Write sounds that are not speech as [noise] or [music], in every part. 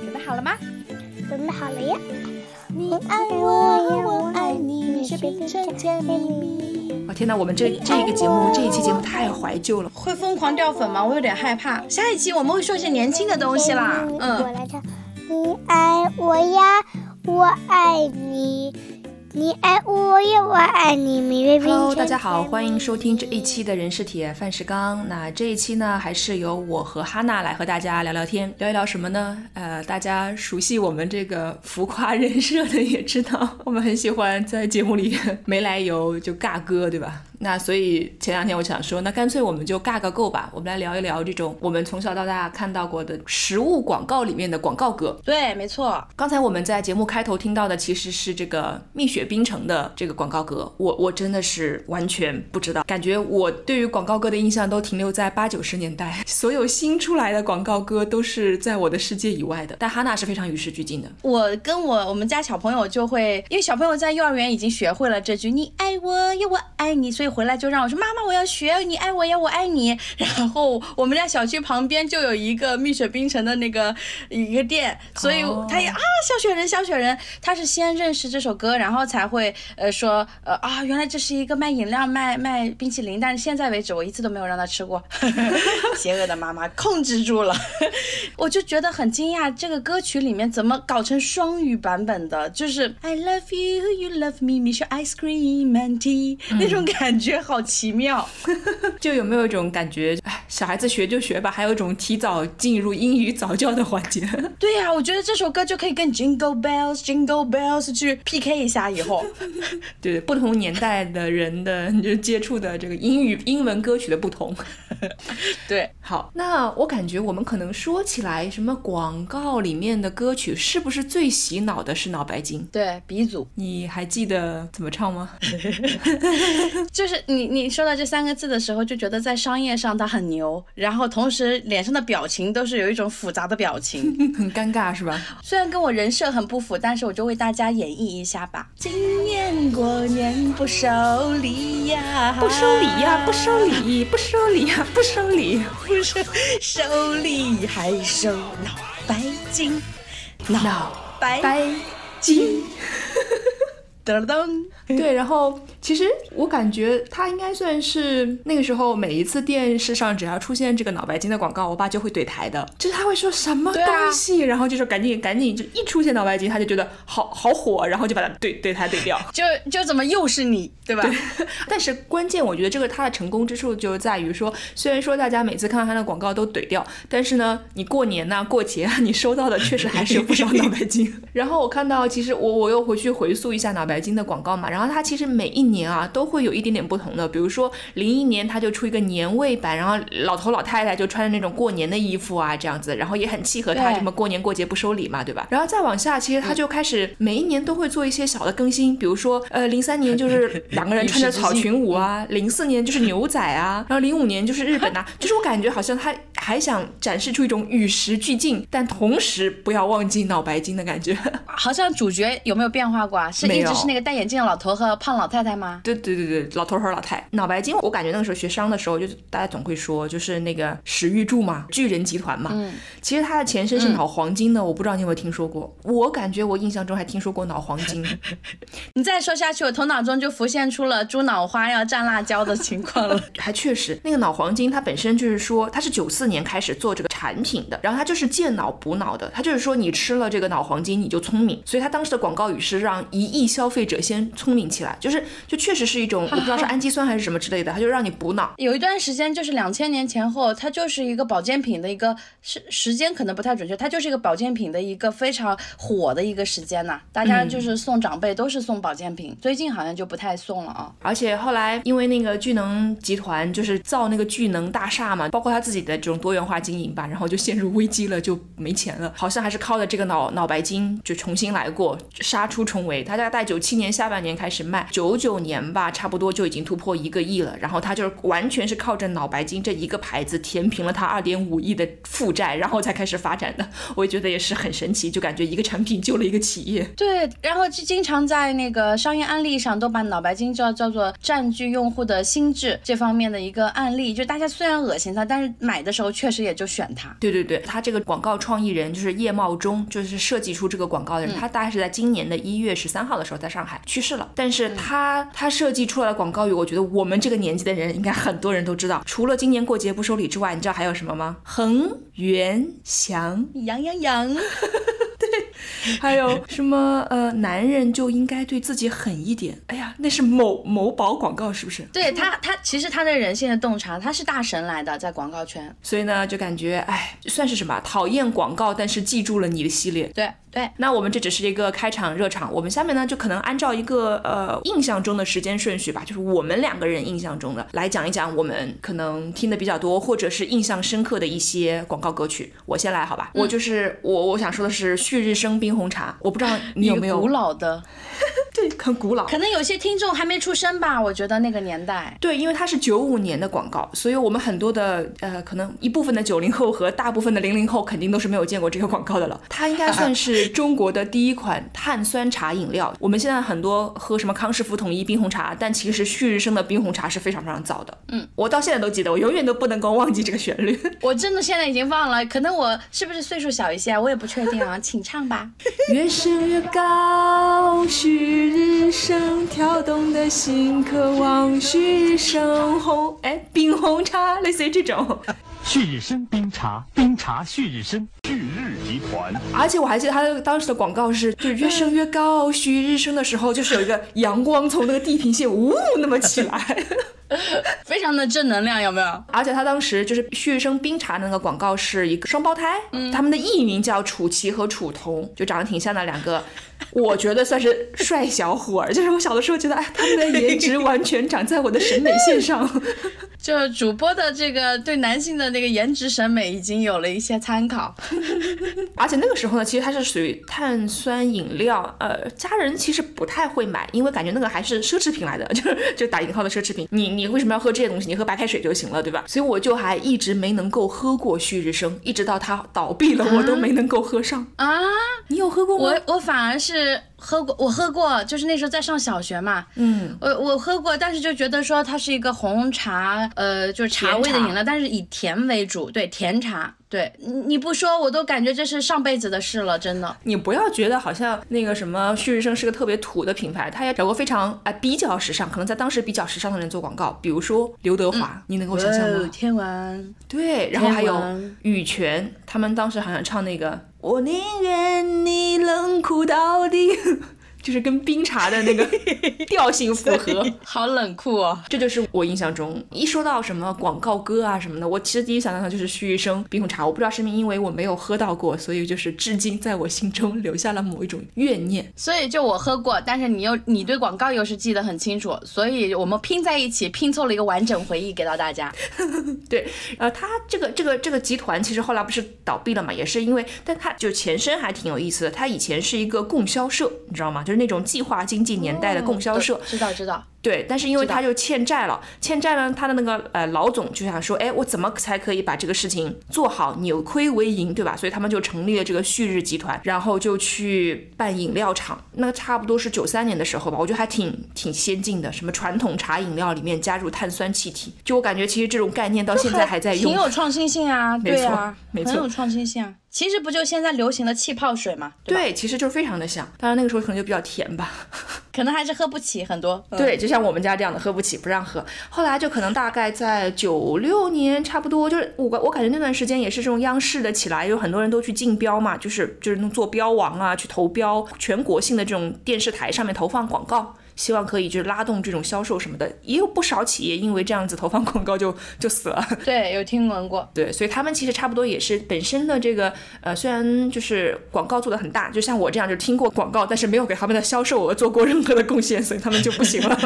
准备好了吗？准备好了呀！你爱我，我爱你，蜜雪冰城甜蜜蜜。哦天哪，我们这这个节目这一期节目太怀旧了。会疯狂掉粉吗？我有点害怕。下一期我们会说一些年轻的东西啦。嗯我嗯，来唱。你爱我呀，我爱你。你爱我呀，我爱你。Hello，大家好，欢迎收听这一期的人是铁，饭是钢。那这一期呢，还是由我和哈娜来和大家聊聊天，聊一聊什么呢？呃，大家熟悉我们这个浮夸人设的也知道，我们很喜欢在节目里没来由就尬歌，对吧？那所以前两天我想说，那干脆我们就尬个够吧，我们来聊一聊这种我们从小到大看到过的食物广告里面的广告歌。对，没错。刚才我们在节目开头听到的其实是这个蜜雪冰城的这个广告歌，我我真的是完全不知道，感觉我对于广告歌的印象都停留在八九十年代，[laughs] 所有新出来的广告歌都是在我的世界以外的。但哈娜是非常与时俱进的，我跟我我们家小朋友就会，因为小朋友在幼儿园已经学会了这句“你爱我呀，我爱你”，所以回来就让我说：“妈妈，我要学你爱我呀，我爱你。[laughs] ”然后我们家小区旁边就有一个蜜雪冰城的那个一个店，所以哦他也啊，小雪人，小雪人，他是先认识这首歌，然后才会呃说呃啊，原来这是一个卖饮料、卖卖冰淇淋，但是现在为止我一次都没有让他吃过。[laughs] 邪恶的妈妈控制住了，[laughs] 我就觉得很惊讶，这个歌曲里面怎么搞成双语版本的？就是 I love you, you love me, share ice cream and tea，、那种感觉好奇妙。[laughs] 就有没有一种感觉，哎，小孩子学就学吧，还有一种提早进入英语早教的环节。[laughs] 对呀、我觉得这首歌就可以跟 Jingle Bells, Jingle Bells 去 PK 一下，以后。[laughs] 对不同年代的人的就接触的这个英语英文歌曲的不同。对，好，那我感觉我们可能说起来，什么广告里面的歌曲是不是最洗脑的是脑白金？对，鼻祖你还记得怎么唱吗？就是你你说到这三个字的时候，就觉得在商业上他很牛，然后同时脸上的表情都是有一种复杂的表情。[laughs] 很尴尬是吧？虽然跟我人设很不符，但是我就为大家演绎一下吧。今年过年不收礼呀，不收礼呀，不收礼，不收礼呀，不收礼。[laughs] 不收收礼，还收脑白金，脑白白金。噔噔。对，然后其实我感觉他应该算是那个时候每一次电视上只要出现这个脑白金的广告，我爸就会怼台的，就是他会说什么东西，然后就说赶紧赶紧，就一出现脑白金，他就觉得好好火，然后就把它怼怼台怼掉。[laughs] 就就怎么又是你，对吧？[laughs] 但是关键，我觉得这个它的成功之处就在于说，虽然说大家每次看到它的广告都怼掉，但是呢，你过年呐、过节啊，你收到的确实还是有不少脑白金。[laughs] 然后我看到，其实我我又回去回溯一下脑白金的广告嘛，然后它其实每一年啊都会有一点点不同的，比如说零一年它就出一个年味版，然后老头老太太就穿着那种过年的衣服啊这样子，然后也很契合它什么过年过节不收礼嘛，对吧？然后再往下，其实它就开始每一年都会做一些小的更新，比如说呃零三年就是 [laughs] 两个人穿着草裙舞啊，零四年就是牛仔啊，然后零五年就是日本啊，[laughs] 就是我感觉好像他还想展示出一种与时俱进，但同时不要忘记脑白金的感觉。好像主角有没有变化过啊？是一直是那个戴眼镜的老头和胖老太太吗？对对对对，老头和老太，脑白金，我感觉那个时候学商的时候，就是大家总会说，就是那个史玉柱嘛，巨人集团嘛。嗯其实它的前身是脑黄金的，我不知道你有没有听说过。我感觉我印象中还听说过脑黄金。[laughs] 你再说下去，我头脑中就浮现出了猪脑花要蘸辣椒的情况了。[laughs] 还确实，那个脑黄金它本身就是说，它是九四年开始做这个产品的，然后它就是健脑补脑的，它就是说你吃了这个脑黄金你就聪明，所以它当时的广告语是让一亿消费者先聪明起来，就是就确实是一种 [laughs] 我不知道是氨基酸还是什么之类的，它就让你补脑。有一段时间，就是两千年前后，它就是一个保健品的一个时时间可能不太准确，它就是一个保健品的一个非常火的一个时间呐、大家就是送长辈都是送保健品，最近好像就不太送了啊。而且后来因为那个巨能集团就是造那个巨能大厦嘛，包括他自己的这种多元化经营吧，然后就陷入危机了，就没钱了。好像还是靠着这个脑脑白金就重新来过，杀出重围。他大概九七年下半年开始卖，九九年吧，差不多就已经突破一个亿了。然后他就是完全是靠着脑白金这一个牌子填平了他二点五亿的负债，然后才开始发展的。我也觉得也是很神奇，就感觉一个产品救了一个企业。对，然后就经常在那个商业案例上都把脑白金叫叫做占据用户的心智这方面的一个案例。就大家虽然恶心它，但是买的时候确实也就选它。对对对，他这个广告创意人就是叶茂中，就是设计出这个广告的人，他大概是在今年的一月十三号的时候在上海去世了。但是他他设计出来的广告语，我觉得我们这个年纪的人应该很多人都知道。除了今年过节不收礼之外，你知道还有什么吗？恒源祥，羊羊羊，[laughs] 对还有什么呃，男人就应该对自己狠一点。哎呀，那是某某宝广告是不是？对他他其实他的人性的洞察，他是大神来的，在广告圈。所以呢，就感觉哎，算是什么讨厌广告，但是记住了你的系列。对对，那我们这只是一个开场热场，我们下面呢就可能按照一个呃印象中的时间顺序吧，就是我们两个人印象中的来讲一讲我们可能听的比较多或者是印象深刻的一些广告歌曲。我先来好吧，我就是我我想说的是旭日升冰红茶，我不知道你有没有古老的，[laughs] 对很古老，可能有些听众还没出生吧？我觉得那个年代。对，因为它是九五年的广告，所以我们很多的呃，可能一部分的九零后和大部分的零零后肯定都是没有见过这个广告的了。它应该算是中国的第一款碳酸茶饮料。我们现在很多喝什么康师傅统一冰红茶，但其实旭日升的冰红茶是非常非常早的。嗯，我到现在都记得，我永远都不能够忘记这个旋律。[laughs] 我真的现在已经忘了，可能我是不是岁数小一些啊？我也不确定啊，请唱吧。越升越高，旭日升，跳动的心渴望旭日升红。哎，冰红茶，类似于这种。[laughs] 旭日升冰茶，冰茶旭日升，旭日团。而且我还记得他当时的广告是，就越升越高，旭日升的时候，就是有一个阳光从那个地平线呜那么起来。[laughs] 非常的正能量，有没有？而且他当时就是旭日升冰茶那个广告是一个双胞胎，嗯他们的艺名叫楚奇和楚童，就长得挺像的两个，我觉得算是帅小伙儿。就是我小的时候觉得，哎，他们的颜值完全长在我的审美线上。[laughs] 就主播的这个对男性的那个颜值审美已经有了一些参考。[laughs] 而且那个时候呢，其实它是属于碳酸饮料，呃，家人其实不太会买，因为感觉那个还是奢侈品来的，就是就打引号的奢侈品。你你为什么要喝这些东西？你喝白开水就行了，对吧？所以我就还一直没能够喝过旭日升，一直到它倒闭了，我都没能够喝上。啊，你有喝过吗？我我反而是喝过，我喝过，就是那时候在上小学嘛。嗯，我我喝过，但是就觉得说它是一个红茶，呃，就是茶味的饮料，但是以甜为主，对，甜茶。对，你你不说我都感觉这是上辈子的事了，真的。你不要觉得好像那个什么旭日升是个特别土的品牌，他也找过非常啊、比较时尚，可能在当时比较时尚的人做广告，比如说刘德华，你能够想象吗？哦天王，对，然后还有羽泉，他们当时好像唱那个“我宁愿你冷酷到底”，就是跟冰茶的那个 [laughs] 调性符合。[laughs] 好冷酷哦。这就是我印象中，一说到什么广告歌啊什么的，我其实第一想到的就是徐玉生冰红茶。我不知道是不是因为我没有喝到过，所以就是至今在我心中留下了某一种怨念。所以就我喝过，但是你又你对广告又是记得很清楚，所以我们拼在一起，拼凑了一个完整回忆给到大家。[laughs] 对，呃，他这个这个这个集团其实后来不是倒闭了嘛，也是因为，但它就前身还挺有意思的。它以前是一个供销社，你知道吗？就是那种计划经济年代的供销社。对知道知道。对，但是因为他就欠债了，欠债呢，他的那个呃老总就想说，哎，我怎么才可以把这个事情做好，扭亏为盈，对吧？所以他们就成立了这个旭日集团，然后就去办饮料厂。那差不多是九三年的时候吧，我觉得还挺挺先进的，什么传统茶饮料里面加入碳酸气体，就我感觉其实这种概念到现在还在用。挺有创新性啊，没错对啊，没错很有创新性啊。其实不就现在流行的气泡水嘛，对？对，其实就是非常的像，当然那个时候可能就比较甜吧。[laughs] 可能还是喝不起很多。嗯，对，就像像我们家这样的，喝不起不让喝。后来就可能大概在九六年，差不多就是我我感觉那段时间也是这种央视的起来，有很多人都去竞标嘛，就是就是那种做标王啊，去投标全国性的这种电视台上面投放广告。希望可以就是拉动这种销售什么的，也有不少企业因为这样子投放广告就就死了。[laughs] 对，有听闻过。对，所以他们其实差不多也是本身的这个呃，虽然就是广告做的很大，就像我这样就听过广告，但是没有给他们的销售额做过任何的贡献，所以他们就不行了，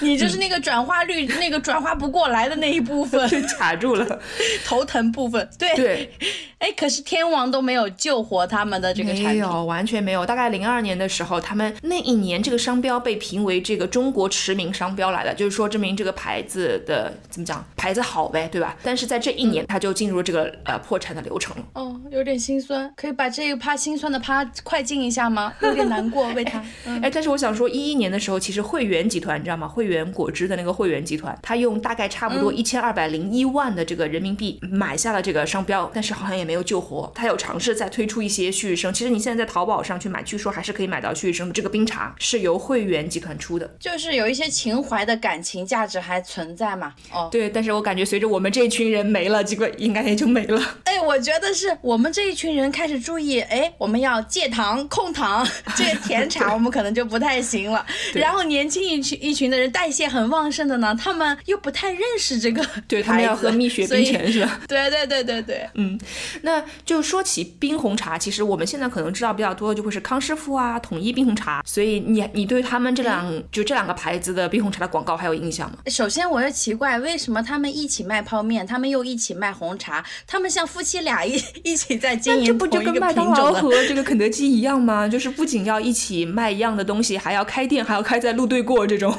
你就是那个转化率、那个转化不过来的那一部分，就卡住了。头疼部分。对对，哎，可是天王都没有救活他们的这个产品。没有，完全没有。大概零二年的时候，他们那一年这个商标被评为这个中国驰名商标来的，就是说证明这个牌子的怎么讲，牌子好呗，对吧？但是在这一年，他就进入这个呃破产的流程了。哦，有点心酸，可以把这一趴心酸的趴快进一下吗？有点难过，为他。嗯哎，但是我想说，一一年的时候，其实汇源集团你知道吗？汇源果汁的那个汇源集团，他用大概差不多一千二百零一万的这个人民币买下了这个商标，但是好像也没有救活。他有尝试再推出一些旭日升，其实你现在在淘宝上去买，据说还是可以买到旭日升的这个冰茶，是由汇源集团出的。就是有一些情怀的感情价值还存在嘛。哦，对，但是我感觉随着我们这一群人没了，这个应该也就没了。哎，我觉得是我们这一群人开始注意，哎，我们要戒糖、控糖，[laughs] 这个甜 [laughs] 茶我们可能就不太行了。然后年轻一群一群的人代谢很旺盛的呢，他们又不太认识这个对他们要喝蜜雪冰泉是吧？对对对对对，嗯，那就说起冰红茶，其实我们现在可能知道比较多的就会是康师傅啊、统一冰红茶，所以你你对他们这两就这两个牌子的冰红茶的广告还有印象吗？首先我又奇怪，为什么他们一起卖泡面，他们又一起卖红茶，他们像夫妻俩一 [laughs] 一起在经营那这不就跟麦当劳和这个肯德基一样吗？就是不仅要一起卖一样的东西，还要开店，还要开在路对过这种。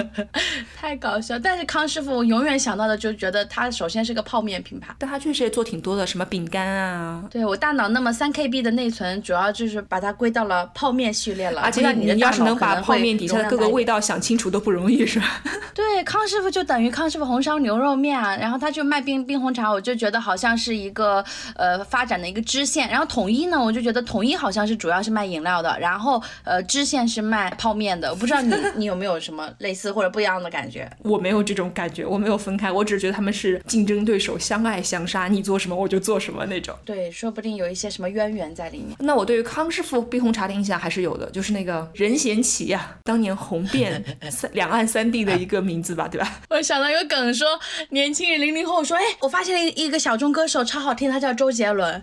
[laughs] 太搞笑。但是康师傅，我永远想到的就觉得他首先是个泡面品牌。但他确实也做挺多的，什么饼干啊，对我大脑那么三 KB 的内存，主要就是把它归到了泡面系列了。而且你要是能把泡面底下的各个味道想清楚都不容易，是吧？[laughs] 对，康师傅就等于康师傅红烧牛肉面啊，然后他就卖冰冰红茶，我就觉得好像是一个呃发展的一个支线。然后统一呢，我就觉得统一好像是主要是卖饮料的，然后呃支线是卖泡面的。我不知道你 [laughs] 你有没有什么类似或者不一样的感觉？我没有这种感觉，我没有分开，我只是觉得他们是竞争对手，相爱相杀，你做什么我就做什么那种。对，说不定有一些什么渊源在里面。那我对于康师傅冰红茶的印象还是有的，就是那个任贤齐呀、当年红遍 [laughs] 三两岸三地的一个名字吧，对吧？[laughs] 我想到一个梗说，年轻人零零后说，哎，我发现了一一个小众歌手超好听，他叫周杰伦。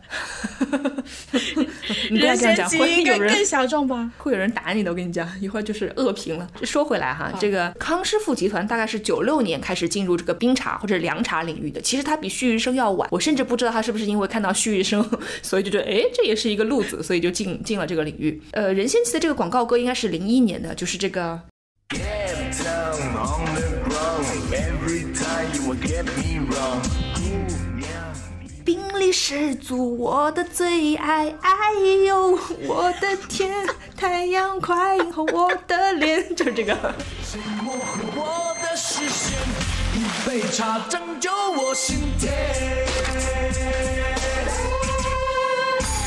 [laughs] 你不要任这样讲，贤齐应该会有人更小众吧？会有人打你的，我跟你讲，一会儿就是恶评了。说回来哈，这个康师傅集团大概是九六年开始进入这个冰茶或者凉茶领域的，其实它比旭日升要晚。我甚至不知道他是不是因为看到旭日升，所以就觉得哎，这也是一个路子，所以就进进了这个领域。呃，任贤齐的这个广告歌应该是零一年的，就是这个 Get down on the ground. Every time you get me wrong. Ooh, yeah. 冰力十足，我的最爱。哎呦，我的天，太阳快映红我的脸，就是这个。模糊我的视线，一杯茶拯救我心田。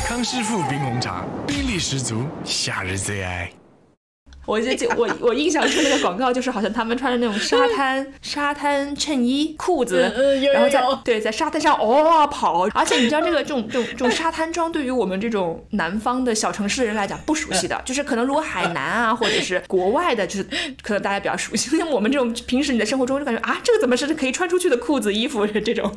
康师傅冰红茶，冰力十足，夏日最爱。我就就我我印象中那个广告就是好像他们穿着那种沙滩沙滩衬衣裤子，嗯嗯有然后在对在沙滩上哦跑，而且你知道这个这种这种这种沙滩装对于我们这种南方的小城市人来讲不熟悉的，就是可能如果海南啊或者是国外的，就是可能大家比较熟悉，像我们这种平时你在生活中就感觉啊这个怎么是可以穿出去的裤子衣服这种，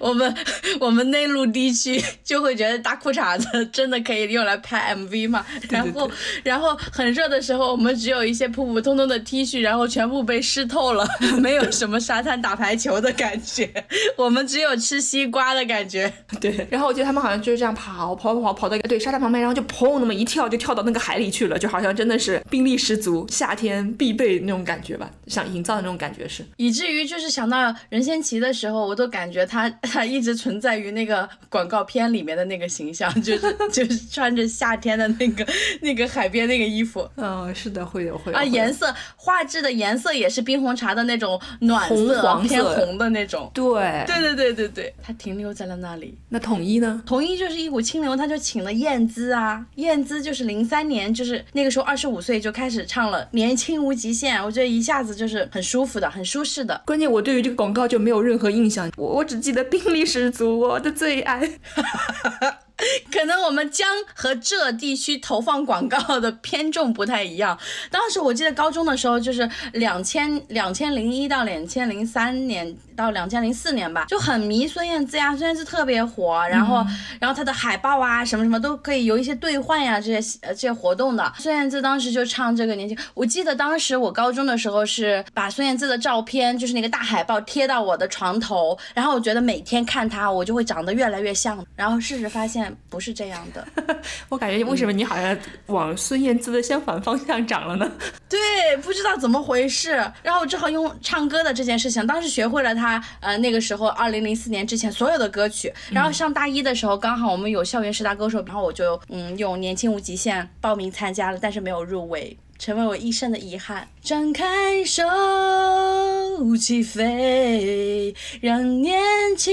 我们我们内陆地区就会觉得大裤衩子真的可以用来拍 MV 嘛，然后然后很热的时候，我们只有一些普普通通的 T 恤，然后全部被湿透了，[laughs] 没有什么沙滩打排球的感觉，[laughs] 我们只有吃西瓜的感觉。对，然后我记得他们好像就是这样跑跑跑跑到一个对沙滩旁边，然后就砰那么一跳就跳到那个海里去了，就好像真的是兵力十足，夏天必备那种感觉吧，想营造的那种感觉是。以至于就是想到任贤齐的时候，我都感觉他 [laughs] 他一直存在于那个广告片里面的那个形象，就是就是穿着夏天的那个那个海边那个衣服嗯，是的，会有会有啊，颜色画质的颜色也是冰红茶的那种暖红色，黄色偏红的那种。对对对对对对，它停留在了那里。那统一呢？统一就是一股清流，他就请了燕姿啊，燕姿就是零三年，就是那个时候二十五岁就开始唱了《年轻无极限》，我觉得一下子就是很舒服的，很舒适的。关键我对于这个广告就没有任何印象，我我只记得兵力十足，我的最爱。[laughs] [laughs] 可能我们江和浙地区投放广告的偏重不太一样。当时我记得高中的时候，就是两千两千零一到两千零三年到两千零四年吧，就很迷孙燕姿呀，孙燕姿特别火，然后、然后她的海报啊什么什么都可以有一些兑换呀这些呃这些活动的。孙燕姿当时就唱这个年轻，我记得当时我高中的时候是把孙燕姿的照片，就是那个大海报贴到我的床头，然后我觉得每天看她，我就会长得越来越像，然后事实发现不是这样的。[laughs] 我感觉为什么你好像往孙燕姿的相反方向长了呢？[laughs] 对，不知道怎么回事，然后我只好用唱歌的这件事情，当时学会了他呃那个时候二零零四年之前所有的歌曲，然后上大一的时候刚好我们有校园十大歌手，然后我就嗯用年轻无极限报名参加了，但是没有入围。成为我一生的遗憾。张开手，起飞，让年轻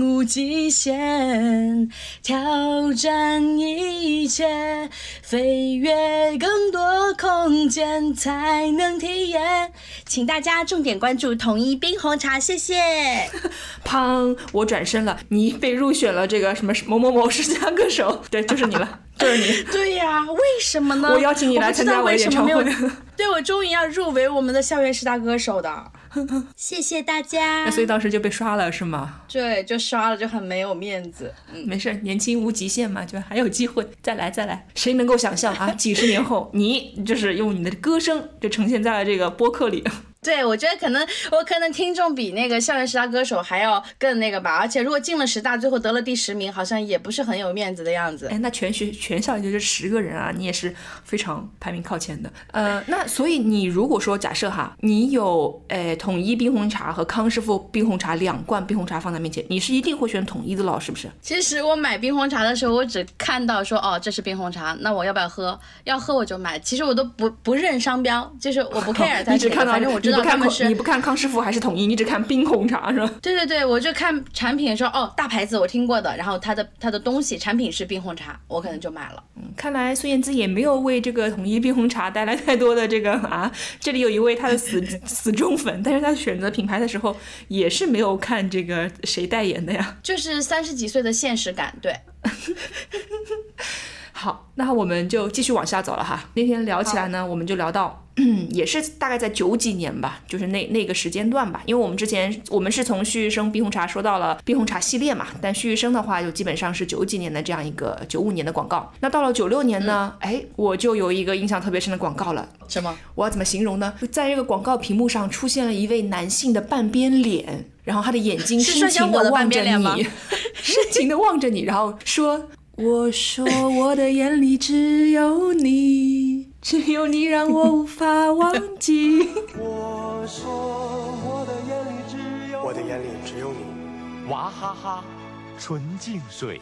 无极限，挑战一切，飞越更多空间才能体验。请大家重点关注统一冰红茶，谢谢。[laughs] 砰！我转身了，你被入选了这个什么某某某十佳歌手，对，就是你了，[laughs] 就是你。[laughs] 对呀、为什么呢？我邀请你来参加我的演唱会对，我终于要入围我们的校园十大歌手的，[laughs] 谢谢大家那。所以当时就被刷了是吗？对，就刷了，就很没有面子。嗯，没事，年轻无极限嘛，就还有机会，再来再来。谁能够想象啊？几十年后，你就是用你的歌声就呈现在了这个播客里。对，我觉得可能我可能听众比那个校园十大歌手还要更那个吧，而且如果进了十大，最后得了第十名，好像也不是很有面子的样子。哎，那全学全校也就是十个人啊，你也是非常排名靠前的。呃，那所以你如果说假设哈，你有呃统一冰红茶和康师傅冰红茶两罐冰红茶放在面前，你是一定会选统一的了，是不是？其实我买冰红茶的时候，我只看到说哦这是冰红茶，那我要不要喝？要喝我就买。其实我都不不认商标，就是我不 [laughs] care 它你只看到反正我知不看康他们是你不看康师傅还是统一，你只看冰红茶是吧？[laughs] 对对对，我就看产品说哦，大牌子我听过的，然后它的它的东西产品是冰红茶，我可能就买了。看来孙燕姿也没有为这个统一冰红茶带来太多的这个啊。这里有一位她的死 [laughs] 死忠粉，但是她选择品牌的时候也是没有看这个谁代言的呀。就是三十几岁的现实感，对，[laughs] 好，那我们就继续往下走了哈。那天聊起来呢，我们就聊到，也是大概在九几年吧，就是那那个时间段吧。因为我们之前我们是从旭日升冰红茶说到了冰红茶系列嘛，但旭日升的话就基本上是九几年的这样一个九五年的广告。那到了九六年呢，哎，我就有一个印象特别深的广告了。什么？我要怎么形容呢？就在这个广告屏幕上出现了一位男性的半边脸，然后他的眼睛深情的望着你，[laughs] 深情的望着你，然后说：“我说我的眼里只有你，只有你让我无法忘记。我说我的眼里只有我的眼里只有你。娃哈哈，纯净水。”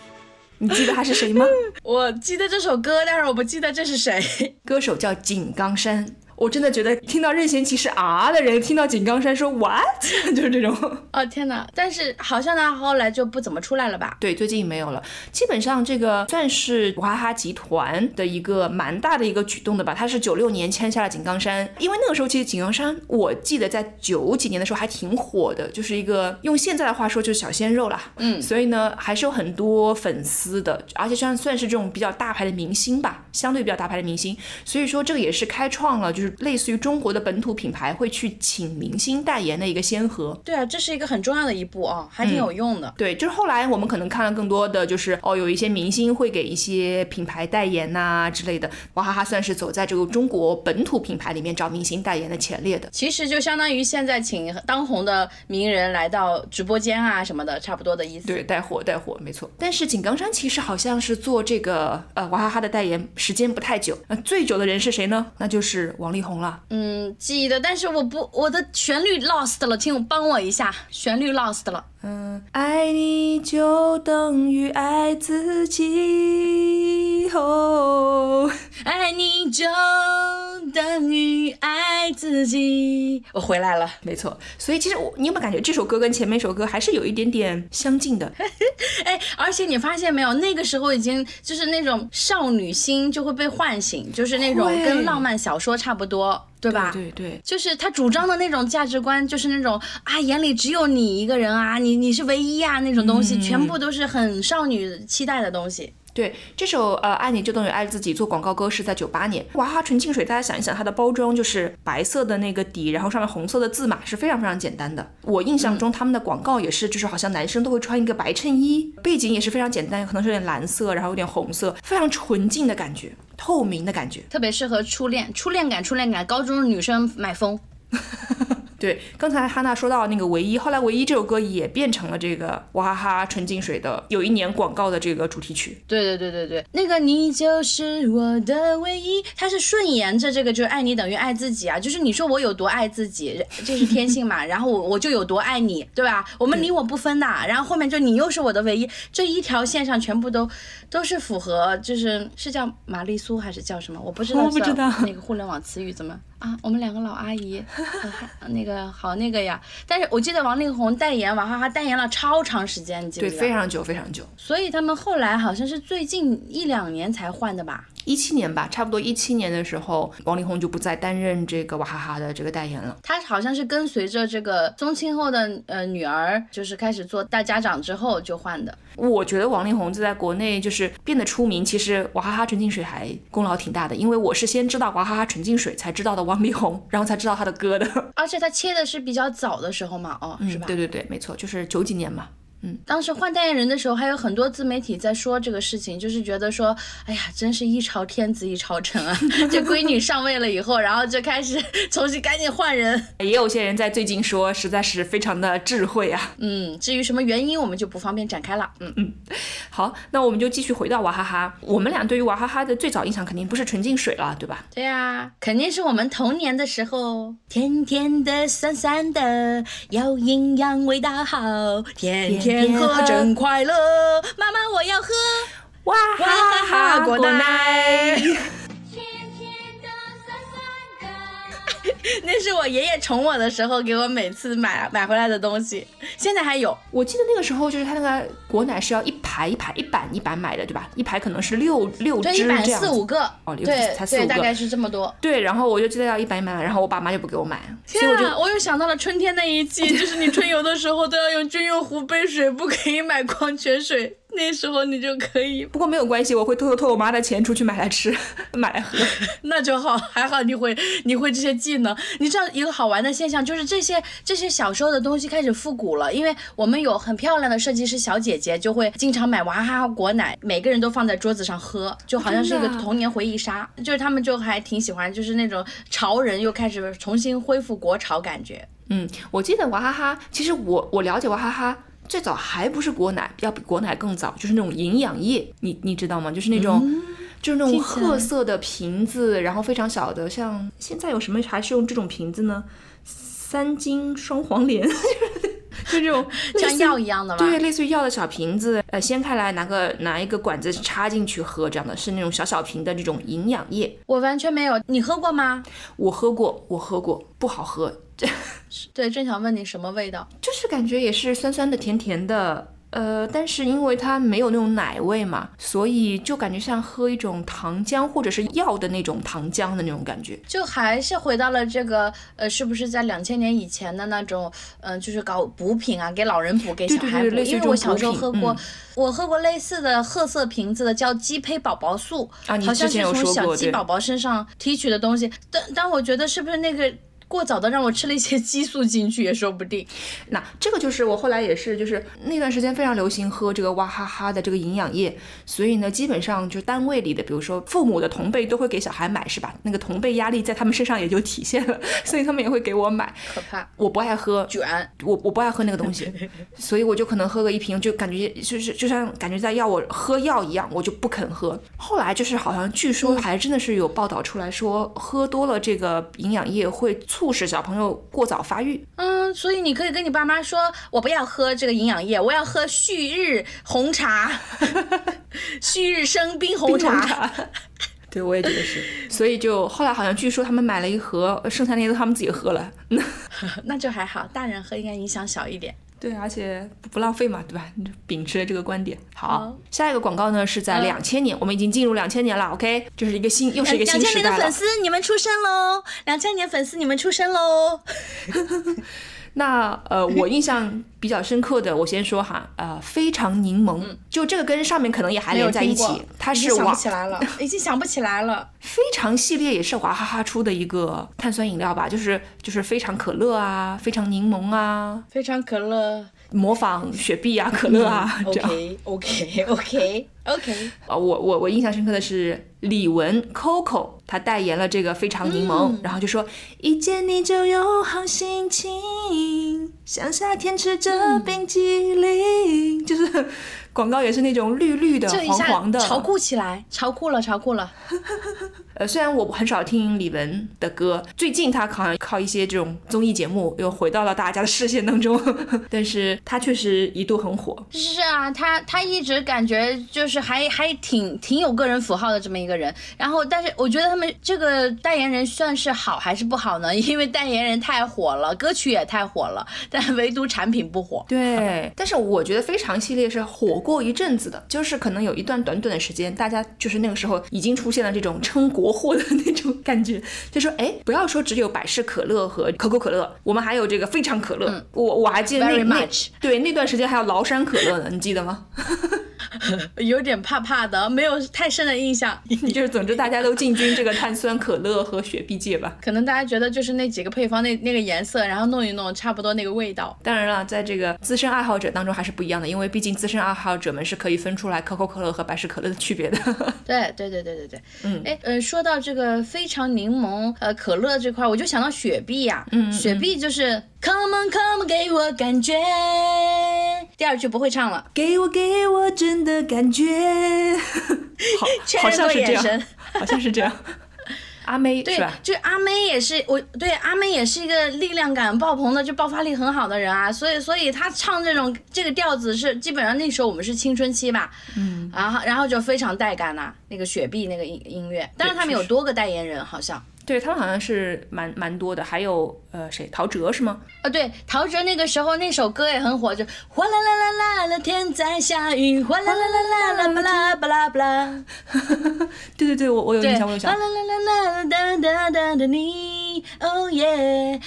你记得他是谁吗？[laughs] 我记得这首歌，但是我不记得这是谁。歌手叫井冈山。我真的觉得听到任贤齐是啊的人，听到井冈山说 what，[laughs] 就是这种。哦天哪！但是好像他后来就不怎么出来了吧？对，最近没有了。基本上这个算是娃哈哈集团的一个蛮大的一个举动的吧。他是九六年签下了井冈山，因为那个时候其实井冈山，我记得在九几年的时候还挺火的，就是一个用现在的话说就是小鲜肉啦。嗯所以呢还是有很多粉丝的，而且算算是这种比较大牌的明星吧，相对比较大牌的明星。所以说这个也是开创了就是类似于中国的本土品牌会去请明星代言的一个先河。对啊，这是一个很重要的一步哦，还挺有用的。对，就是后来我们可能看了更多的就是哦，有一些明星会给一些品牌代言呐、之类的。娃哈哈算是走在这个中国本土品牌里面找明星代言的前列的。其实就相当于现在请当红的名人来到直播间啊什么的，差不多的意思。对，带货带货，没错。但是井冈山其实好像是做这个呃娃哈哈的代言时间不太久，那、最久的人是谁呢？那就是王力宏了。嗯，记得，但是我不，我的旋律 lost 了，请我帮我一下，旋律 lost 了。嗯，爱你就等于爱自己。哦，爱你就等于爱爱自己。我回来了，没错。所以其实我，你有没有感觉这首歌跟前面一首歌还是有一点点相近的？[laughs] 哎，而且你发现没有，那个时候已经就是那种少女心就会被唤醒，就是那种跟浪漫小说差不多，对吧？对对。就是他主张的那种价值观，就是那种啊，眼里只有你一个人啊，你你是唯一啊那种东西，全部都是很少女期待的东西。对这首呃《爱你就等于爱自己》做广告歌是在九八年，娃哈哈纯净水，大家想一想，它的包装就是白色的那个底，然后上面红色的字码是非常非常简单的。我印象中他们的广告也是，就是好像男生都会穿一个白衬衣，背景也是非常简单，可能是有点蓝色，然后有点红色，非常纯净的感觉，透明的感觉。特别适合初恋，初恋感，初恋感，高中女生买疯。[laughs] 对，刚才哈娜说到那个唯一，后来唯一这首歌也变成了这个娃哈哈纯净水的有一年广告的这个主题曲。对对对对对，那个你就是我的唯一，它是顺延着这个，就是爱你等于爱自己啊，就是你说我有多爱自己，这是天性嘛，然后我我就有多爱你，对吧？我们你我不分的，然后后面就你又是我的唯一，这一条线上全部都都是符合，就是是叫玛丽苏还是叫什么？我不知道，我不知道那个互联网词语怎么啊？我们两个老阿姨，呃那个好那个呀，但是我记得王力宏代言娃哈哈代言了超长时间，你记不对？非常久，非常久。所以他们后来好像是最近一两年才换的吧？一七年吧，差不多一七年的时候，王力宏就不再担任这个娃哈哈的这个代言了。他好像是跟随着这个宗庆后的呃女儿，就是开始做大家长之后就换的。我觉得王力宏就在国内就是变得出名，其实娃哈哈纯净水还功劳挺大的，因为我是先知道娃哈哈纯净水才知道的王力宏，然后才知道他的歌的，而且他切的是比较早的时候嘛，哦，是吧？对对对，没错，就是九几年嘛。当时换代言人的时候，还有很多自媒体在说这个事情，就是觉得说，哎呀，真是一朝天子一朝臣啊！[laughs] 这闺女上位了以后，然后就开始重新赶紧换人。也有些人在最近说，实在是非常的智慧啊。嗯，至于什么原因，我们就不方便展开了。嗯嗯，好，那我们就继续回到娃哈哈。我们俩对于娃哈哈的最早印象肯定不是纯净水了，对吧？对呀、肯定是我们童年的时候，甜甜的、酸酸的，有营养，味道好，天天喝真快乐。妈妈，我要喝。哇哈哈果奶。[laughs] 那是我爷爷宠我的时候给我每次买买回来的东西，现在还有。我记得那个时候就是他那个果奶是要一排一排一板一板买的，对吧？一排可能是六六对，支一板这样。四五个，哦六对对，才四五个大概是这么多。对，然后我就记得要一板一板买，然后我爸妈就不给我买，所以天我就啊！我又想到了春天那一季，就是你春游的时候都要用军用壶背水，不可以买矿泉水。[laughs] 那时候你就可以，不过没有关系，我会偷偷偷我妈的钱出去买来吃，[laughs] 买来喝。[laughs] 那就好，还好你会你会这些技能。你知道一个好玩的现象，就是这些这些小时候的东西开始复古了，因为我们有很漂亮的设计师小姐姐，就会经常买娃哈哈果奶，每个人都放在桌子上喝，就好像是一个童年回忆杀。就是他们就还挺喜欢，就是那种潮人又开始重新恢复国潮感觉。嗯，我记得娃哈哈，其实我我了解娃哈哈。最早还不是果奶，要比果奶更早，就是那种营养液，你你知道吗？就是那种，就是那种褐色的瓶子，然后非常小的，像现在有什么还是用这种瓶子呢？三金双黄连，[laughs] 就这种 [laughs] 像药一样的吗？对，类似于药的小瓶子，呃，掀开来拿个拿一个管子插进去喝，这样的是那种小小瓶的这种营养液。我完全没有，你喝过吗？我喝过，我喝过，不好喝，这 [laughs] 对，正想问你什么味道。就是感觉也是酸酸的、甜甜的。呃，但是因为它没有那种奶味嘛，所以就感觉像喝一种糖浆或者是药的那种糖浆的那种感觉。就还是回到了这个，呃，是不是在两千年以前的那种，嗯、就是搞补品啊，给老人补，给小孩补。因为我小时候喝过，嗯我喝过类似的褐色瓶子的，叫鸡胚宝宝素，啊你好像之前有是从小鸡宝宝身上提取的东西。但但我觉得是不是那个过早的让我吃了一些激素进去也说不定。[laughs] 那这个就是我后来也是，就是那段时间非常流行喝这个娃哈哈的这个营养液，所以呢，基本上就单位里的，比如说父母的同辈都会给小孩买，是吧？那个同辈压力在他们身上也就体现了，[laughs] 所以他们也会给我买。可怕，我不爱喝，卷，我我不爱喝那个东西，[laughs] 所以我就可能喝个一瓶，就感觉就是就像感觉在要我喝药一样，我就不肯喝。后来就是好像据说还真的是有报道出来说，喝多了这个营养液会促使小朋友过早发育。嗯，所以你可以跟你爸妈说，我不要喝这个营养液，我要喝旭日红茶，[laughs] 旭日生冰红茶。[laughs] 对，我也觉得是。所以就后来好像据说他们买了一盒，剩下那些都他们自己喝了。[laughs] 那就还好，大人喝应该影响小一点。对，而且不不浪费嘛，对吧？你就秉持了这个观点。好，好下一个广告呢是在嗯两千年，我们已经进入两千年了，OK，这是一个新，又是一个两千新时代了。年的粉丝，你们出生喽！两千年粉丝，你们出生喽！[laughs] 那呃，我印象比较深刻的，我先说哈，呃，非常柠檬，就这个跟上面可能也还连在一起，它是娃不起来了，已经想不起来了。[laughs] 非常系列也是娃哈哈出的一个碳酸饮料吧，就是就是非常可乐啊，非常柠檬啊，非常可乐模仿雪碧啊、可乐啊、这样。，OK OK OK OK，啊，我我我印象深刻的是李玟 Coco，她代言了这个非常柠檬，然后就说一见你就有好心情，像夏天吃着冰激凌，就是广告也是那种绿绿的、这黄黄的，潮酷起来，潮酷了，潮酷了。[laughs] 呃，虽然我很少听李玟的歌，最近她好像靠一些这种综艺节目又回到了大家的视线当中，[laughs] 但是她确实一度很火。是啊，他他一直感觉就是还还挺挺有个人符号的这么一个人。然后，但是我觉得他们这个代言人算是好还是不好呢？[laughs] 因为代言人太火了，歌曲也太火了，但唯独产品不火。对，但是我觉得非常系列是火过一阵子的，就是可能有一段短短的时间，大家就是那个时候已经出现了这种称国货的那种感觉，就说哎，不要说只有百事可乐和可口可乐，我们还有这个非常可乐。我我还记得那 Very 那 much 对那段时间还有崂山可乐呢，你记得吗？[laughs] 有点怕怕的，没有太深的印象。就是总之大家都进军这个碳酸可乐和雪碧界吧。[laughs] 可能大家觉得就是那几个配方那那个颜色，然后弄一弄，差不多那个味道。当然了，在这个资深爱好者当中还是不一样的，因为毕竟资深爱好者们是可以分出来可口可乐和百事可乐的区别的。对对对对对对，嗯。哎呃，说到这个非常柠檬呃可乐这块，我就想到雪碧呀、嗯雪碧就是 Come on Come on 给我感觉，第二句不会唱了，给我给我真的感觉，[laughs] 好，[laughs] 好像是这样好像是这样。阿妹对？，就阿妹也是我对阿妹也是一个力量感爆棚的，就爆发力很好的人啊，所以所以她唱这种这个调子是基本上那时候我们是青春期吧，嗯，然后然后就非常带感呐、那个雪碧那个音音乐，但是他们有多个代言人好像。对他们好像是蛮蛮多的，还有呃谁，陶喆是吗？啊，对，陶喆那个时候那首歌也很火，就哗啦啦啦啦啦，天在下雨，哗啦啦啦啦啦巴拉巴拉巴拉，对对对，我我有对，印象，我有印象哗啦。啦啦啦哒哒哒哒你，哦耶，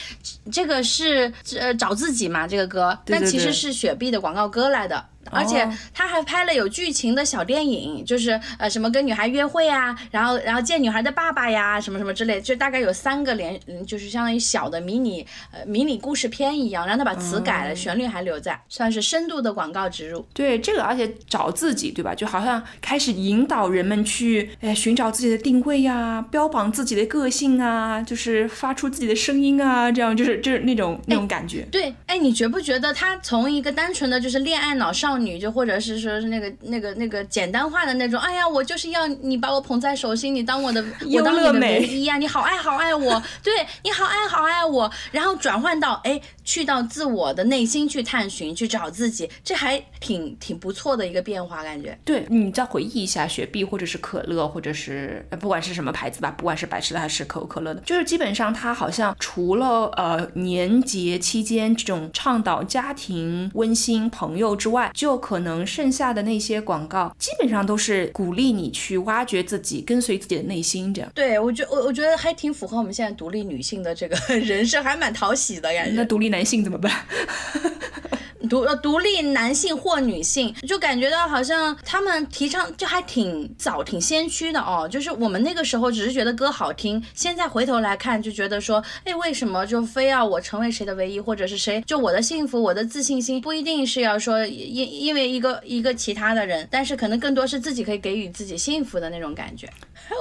这个是呃找自己嘛这个歌，但其实是雪碧的广告歌来的。而且哦他还拍了有剧情的小电影，就是呃什么跟女孩约会啊，然后然后见女孩的爸爸呀，什么什么之类，就大概有三个连，嗯就是相当于小的迷你呃迷你故事片一样，让他把词改了，旋律还留在，算是深度的广告植入。对这个，而且找自己，对吧？就好像开始引导人们去，哎，寻找自己的定位呀、标榜自己的个性啊，就是发出自己的声音啊，这样就是就是那种那种感觉。对，哎，你觉不觉得他从一个单纯的就是恋爱脑少女，就或者是说是那个那个那个简单化的那种，哎呀，我就是要你把我捧在手心，你当我的，[laughs] 我当你的优乐美唯一呀、你好爱好爱我，对你好爱好爱我，然后转换到哎，去到自我的内心去探寻，去找自己，这还挺挺不错的一个变化，感觉。对你再回忆一下雪碧或者是可乐，或者是呃不管是什么牌子吧，不管是百事的还是可口可乐的，就是基本上它好像除了呃年节期间这种倡导家庭温馨朋友之外，就可能剩下的那些广告基本上都是鼓励你去挖掘自己，跟随自己的内心这样。对我觉我我觉得还挺符合我们现在独立女性的这个 [laughs] 人设，还蛮讨喜的感觉。那独立男性怎么办？[laughs] 独呃独立男性或女性，就感觉到好像他们提倡就还挺早、挺先驱的哦。就是我们那个时候只是觉得歌好听，现在回头来看就觉得说，哎，为什么就非要我成为谁的唯一，或者是谁就我的幸福、我的自信心不一定是要说因因为一个一个其他的人，但是可能更多是自己可以给予自己幸福的那种感觉。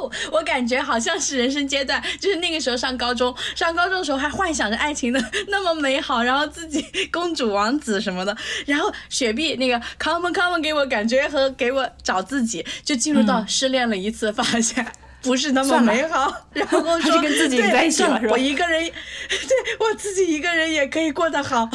我 [laughs] 我感觉好像是人生阶段，就是那个时候上高中，上高中的时候还幻想着爱情的 [laughs] 那么美好，然后自己 [laughs] 公主王子什么的，然后雪碧那个 come on come on 给我感觉和给我找自己，就进入到失恋了一次，发现。[laughs] 不是那么美好，[laughs] 然后说是跟自己在一起了是吧我一个人，[laughs] 对我自己一个人也可以过得好，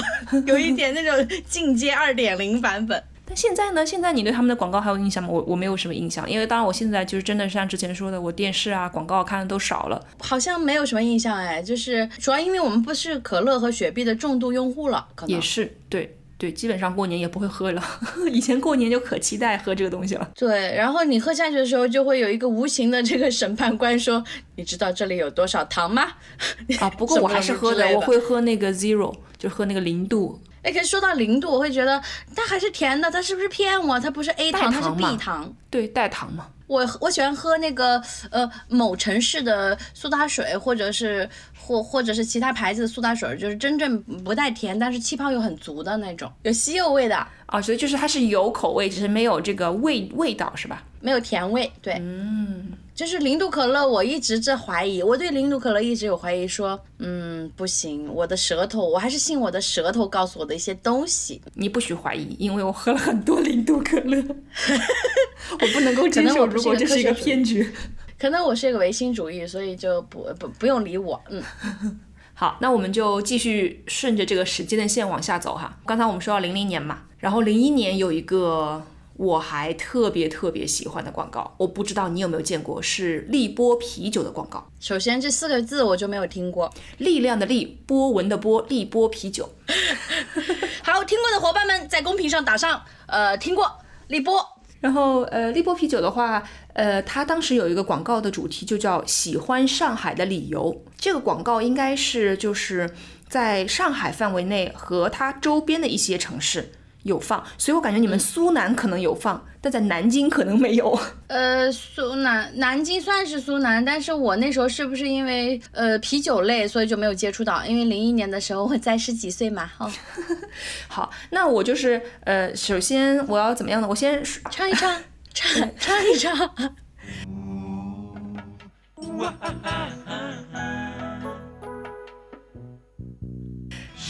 有一点那种进阶二点零版本。但现在呢？现在你对他们的广告还有印象吗？我我没有什么印象，因为当然我现在就是真的像之前说的，我电视啊广告看的都少了。好像没有什么印象哎，就是主要因为我们不是可乐和雪碧的重度用户了，可能也是，对对，基本上过年也不会喝了。[laughs] 以前过年就可期待喝这个东西了。对，然后你喝下去的时候，就会有一个无形的这个审判官说：“你知道这里有多少糖吗？” [laughs] 啊，不过我还是喝的，我会喝那个 zero，就喝那个零度。哎，可是说到零度，我会觉得它还是甜的，它是不是骗我？它不是 A 糖，它是 B 糖。对，代糖嘛。我我喜欢喝那个呃某城市的苏打水，或者是或或者是其他牌子的苏打水，就是真正不带甜，但是气泡又很足的那种，有西柚味的。啊，所以就是它是有口味，只是没有这个味味道，是吧？没有甜味，对。嗯。就是零度可乐，我一直在怀疑，我对零度可乐一直有怀疑，说，嗯，不行，我的舌头，我还是信我的舌头告诉我的一些东西。你不许怀疑，因为我喝了很多零度可乐，[laughs] 我不能够接受，如果这是一个骗局。可能我是一个唯心主义，所以就不不不用理我。嗯，[laughs] 好，那我们就继续顺着这个时间的线往下走哈。刚才我们说到零零年嘛，然后零一年有一个。我还特别特别喜欢的广告，我不知道你有没有见过，是利波啤酒的广告。首先这四个字我就没有听过，力量的力，波纹的波，利波啤酒。[laughs] 好，听过的伙伴们在公屏上打上，呃，听过利波。然后，呃，利波啤酒的话，呃，它当时有一个广告的主题就叫喜欢上海的理由。这个广告应该是就是在上海范围内和它周边的一些城市。有放，所以我感觉你们苏南可能有放，但在南京可能没有。[laughs] 呃，苏南南京算是苏南，但是我那时候是不是因为呃啤酒类，所以就没有接触到？因为零一年的时候我才十几岁嘛。哦，[laughs] 好，那我就是呃，首先我要怎么样呢？我先 [laughs] 唱一唱，唱唱一唱。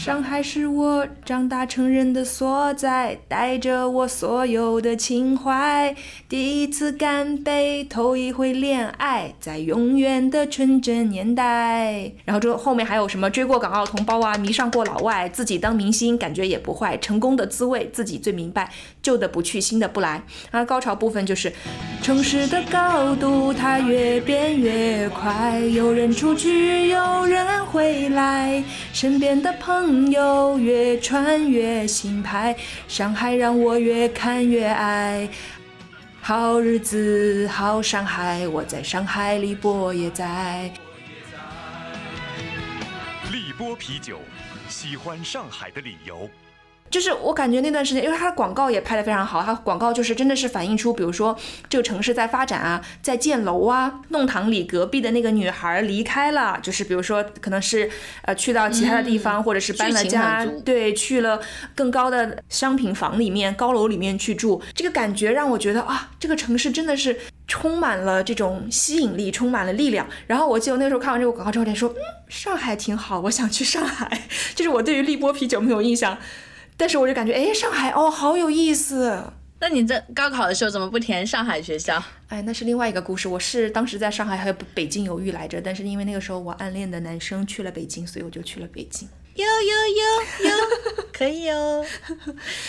上海是我长大成人的所在，带着我所有的情怀。第一次干杯，头一回恋爱，在永远的纯真年代。然后这后面还有什么追过港澳同胞啊，迷上过老外，自己当明星感觉也不坏，成功的滋味自己最明白，旧的不去，新的不来。然后高潮部分就是城市的高度，它越变越快，有人出去，有人回来，身边的朋。友越穿越新牌，上海让我越看越爱。好日子好上海，我在上海，立波也在。立波啤酒，喜欢上海的理由。就是我感觉那段时间，因为它的广告也拍得非常好，它广告就是真的是反映出，比如说这个城市在发展啊，在建楼啊。弄堂里隔壁的那个女孩离开了，就是比如说可能是呃去到其他的地方，或者是搬了家，对，去了更高的商品房里面、高楼里面去住。这个感觉让我觉得啊，这个城市真的是充满了这种吸引力，充满了力量。然后我记得那时候看完这个广告之后，他说，嗯，上海挺好，我想去上海。[laughs] 就是我对于立波啤酒没有印象。但是我就感觉，哎，上海哦，好有意思。那你在高考的时候怎么不填上海学校？哎，那是另外一个故事。我是当时在上海还有北京犹豫来着，但是因为那个时候我暗恋的男生去了北京，所以我就去了北京。有有有有，可以哦，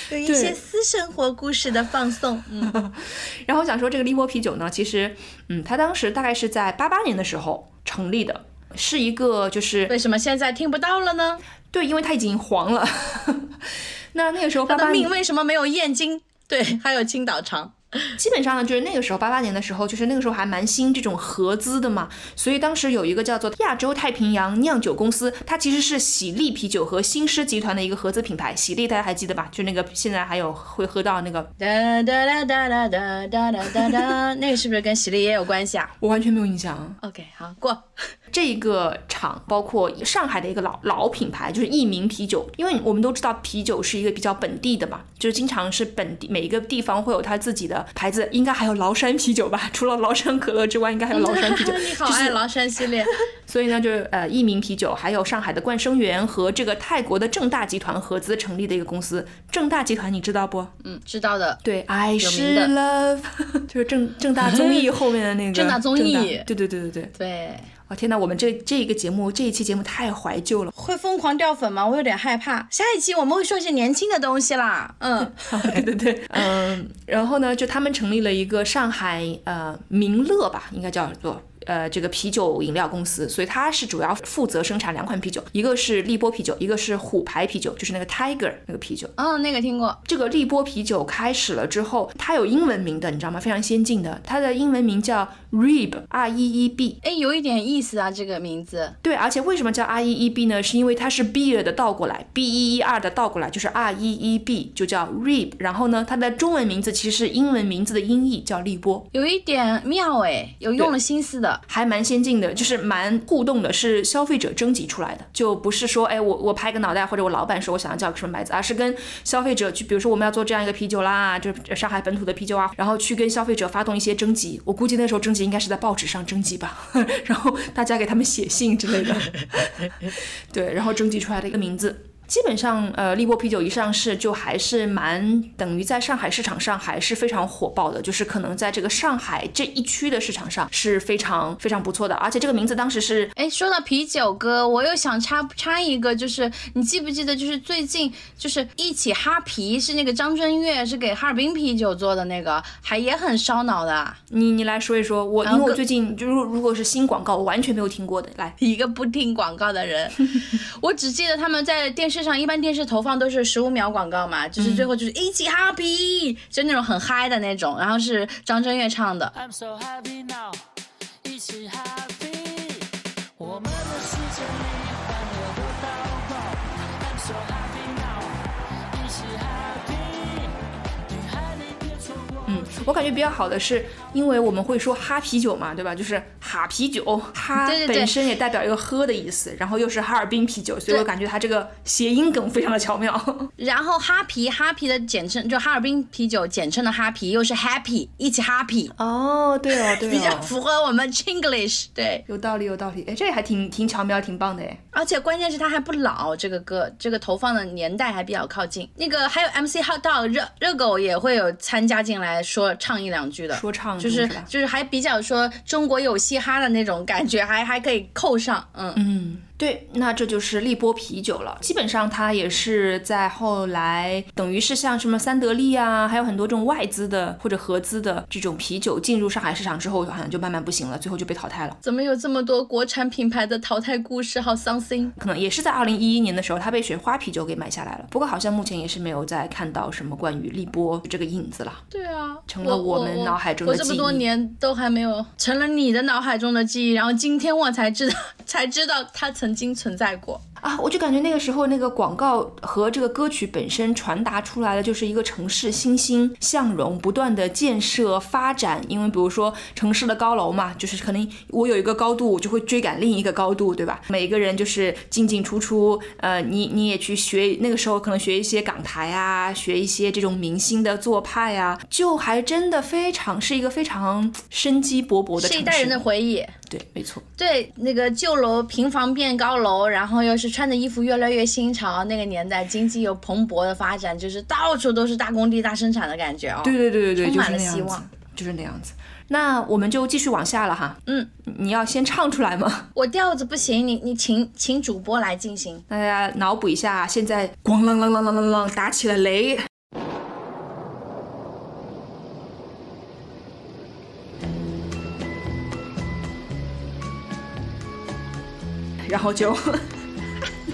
有一些私生活故事的放送。嗯，然后我想说，这个立波啤酒呢，其实，嗯，它当时大概是在八八年的时候成立的，是一个就是为什么现在听不到了呢？对，因为它已经黄了。那那个时候，他的命为什么没有燕京？对，还有青岛长。基本上呢，就是那个时候，八八年的时候，就是那个时候还蛮兴这种合资的嘛。所以当时有一个叫做亚洲太平洋酿酒公司，它其实是喜力啤酒和新狮集团的一个合资品牌。喜力大家还记得吧？就那个现在还有会喝到那个哒 [laughs] 哒哒哒哒哒哒哒哒，那个是不是跟喜力也有关系啊？我完全没有印象。OK，好过。这个厂包括上海的一个老老品牌，就是益民啤酒。因为我们都知道啤酒是一个比较本地的嘛，就是经常是本地每一个地方会有它自己的牌子，应该还有崂山啤酒吧？[laughs] 除了崂山可乐之外，应该还有 [laughs] 崂山啤酒。[laughs] 你好爱崂山系列。所以呢，就是呃益民啤酒，还有上海的冠生园和这个泰国的正大集团合资成立的一个公司。正大集团你知道不？嗯，知道的。对，爱是 love，就是正正大综艺后面的那个正大综艺。对对对对对。对。啊天哪，我们这这一个节目这一期节目太怀旧了。会疯狂掉粉吗？我有点害怕。下一期我们会说一些年轻的东西啦。嗯，[laughs] 对对对，嗯，然后呢，就他们成立了一个上海呃民乐吧，应该叫做。呃，这个啤酒饮料公司，所以它是主要负责生产两款啤酒，一个是利波啤酒，一个是虎牌啤酒，就是那个 Tiger 那个啤酒。哦，那个听过。这个利波啤酒开始了之后，它有英文名的，你知道吗？非常先进的，它的英文名叫 Reb，R E E B。哎，有一点意思啊，这个名字。对，而且为什么叫 R E E B 呢？是因为它是 beer 的倒过来，B E E R 的倒过来就是 R E E B，就叫 Reb。然后呢，它的中文名字其实是英文名字的音译，叫利波。有一点妙哎，有用了心思的，还蛮先进的，就是蛮互动的，是消费者征集出来的，就不是说哎我我拍个脑袋或者我老板说我想要叫个什么牌子，而是跟消费者去，比如说我们要做这样一个啤酒啦，就是上海本土的啤酒啊，然后去跟消费者发动一些征集。我估计那时候征集应该是在报纸上征集吧，[laughs] 然后大家给他们写信之类的，[laughs] 对，然后征集出来的一个名字。基本上，呃，利波啤酒一上市就还是蛮等于在上海市场上还是非常火爆的，就是可能在这个上海这一区的市场上是非常非常不错的。而且这个名字当时是，哎，说到啤酒哥，我又想插插一个，就是你记不记得，就是最近就是一起哈啤是那个张震岳是给哈尔滨啤酒做的那个，还也很烧脑的。你你来说一说，我因为我最近就如如果是新广告，我完全没有听过的。来，一个不听广告的人，我只记得他们在电视上，一般电视投放都是十五秒广告嘛，就是最后就是一起 happy，就那种很嗨的那种，然后是张震岳唱的。I'm so happy now，一起 happy，我们的世界里欢乐的到爆。I'm so happy now，一起 happy，女孩你别错过。嗯，我感觉比较好的是，因为我们会说哈啤酒嘛，对吧？就是哈啤酒，[laughs] 哈本身也代表一个喝的意思，然后又是哈尔滨啤酒，所以我感觉它这个谐音梗非常的巧妙。[laughs] 然后哈啤哈啤的简称就哈尔滨啤酒简称的哈啤，又是 happy，一起 happy，哦，对哦，对比较符合我们 Chinglish。对，有道理，有道理。哎，这也还挺挺巧妙，挺棒的哎。而且关键是它还不老，这个歌这个投放的年代还比较靠近。那个还有 MC Hot Dog 热热狗也会有参加进来说唱一两句的，说唱就是就是还比较说中国有嘻哈的那种感觉，还还可以扣上，嗯。嗯，对，那这就是利波啤酒了。基本上它也是在后来，等于是像什么三得利啊，还有很多这种外资的或者合资的这种啤酒进入上海市场之后，好像就慢慢不行了，最后就被淘汰了。怎么有这么多国产品牌的淘汰故事？好伤心。可能也是在二零一一年的时候，它被雪花啤酒给买下来了。不过好像目前也是没有再看到什么关于利波这个影子了。对啊，成了我们脑海中的记忆我这么多年都还没有成了你的脑海中的记忆，然后今天我才知道，[laughs] 才知道它曾曾经存在过。啊，我就感觉那个时候那个广告和这个歌曲本身传达出来的就是一个城市欣欣向荣、不断的建设发展。因为比如说城市的高楼嘛，就是可能我有一个高度，我就会追赶另一个高度，对吧？每个人就是进进出出，呃，你你也去学，那个时候可能学一些港台啊，学一些这种明星的做派啊，就还真的非常是一个非常生机勃勃的城市。是一代人的回忆。对，没错。对，那个旧楼平房变高楼，然后又是穿的衣服越来越新潮，那个年代经济又蓬勃的发展，就是到处都是大工地、大生产的感觉哦。对对对对对，充满了希望。就是那样子。那我们就继续往下了哈。嗯，你要先唱出来吗？[laughs] 我调子不行，你你请请主播来进行。大家脑补一下，现在咣啷啷啷啷啷啷打起了雷。然后就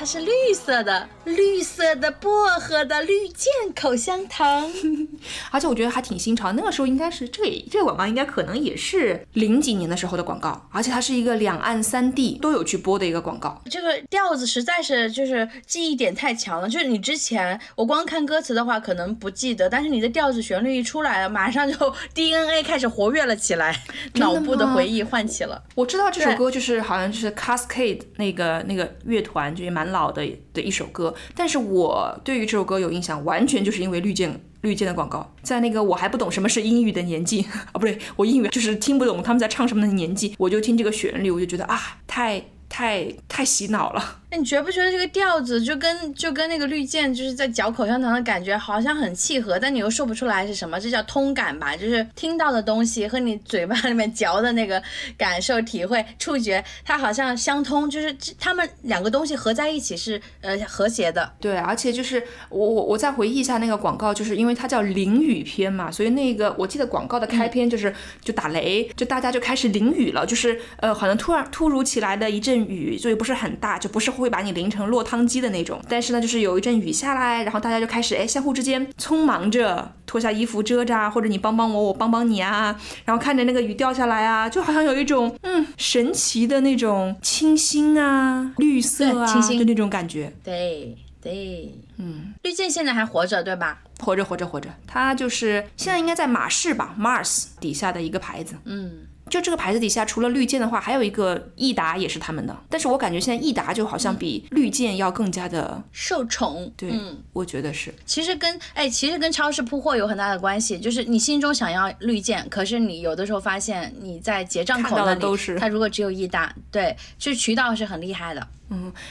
对，它是绿色的，绿色的薄荷的绿箭口香糖。[laughs] 而且我觉得还挺新潮。那个时候应该是这个这个广告应该可能也是零几年的时候的广告，而且它是一个两岸三地都有去播的一个广告。这个调子实在是就是记忆点太强了，就是你之前我光看歌词的话可能不记得，但是你的调子旋律一出来了，马上就 [laughs] DNA 开始活跃了起来，脑部的回忆唤起了。我知道这首歌就是好像就是 Cascade 那个那个乐团，就也蛮老的的一首歌。但是我对于这首歌有印象，完全就是因为绿箭绿箭的广告，在那个我还不懂什么是英语的年纪 [laughs] 啊，不对，我英语就是听不懂他们在唱什么的年纪，我就听这个旋律，我就觉得啊，太太太洗脑了。那你觉不觉得这个调子就跟就跟那个绿箭就是在嚼口香糖的感觉好像很契合，但你又说不出来是什么？这叫通感吧？就是听到的东西和你嘴巴里面嚼的那个感受、体会、触觉，它好像相通，就是这他们两个东西合在一起是呃和谐的。对，而且就是我我我再回忆一下那个广告，就是因为它叫淋雨篇嘛，所以那个我记得广告的开篇就是、就打雷，就大家就开始淋雨了，就是呃好像突然突如其来的一阵雨，所以不是很大，就不是会把你淋成落汤鸡的那种，但是呢就是有一阵雨下来，然后大家就开始哎相互之间匆忙着脱下衣服遮着啊，或者你帮帮我，我帮帮你啊，然后看着那个雨掉下来啊，就好像有一种嗯神奇的那种清新啊、绿色啊对清新的那种感觉。对对，嗯，绿箭现在还活着对吧？活着，活着，活着。它就是现在应该在马氏吧，Mars 底下的一个牌子。嗯，就这个牌子底下，除了绿箭的话，还有一个益达也是他们的。但是我感觉现在益达就好像比绿箭要更加的，受宠。对，嗯。我觉得是。其实跟哎，其实跟超市铺货有很大的关系，就是你心中想要绿箭，可是你有的时候发现你在结账口那里，的都是它如果只有益达，对，就是渠道是很厉害的。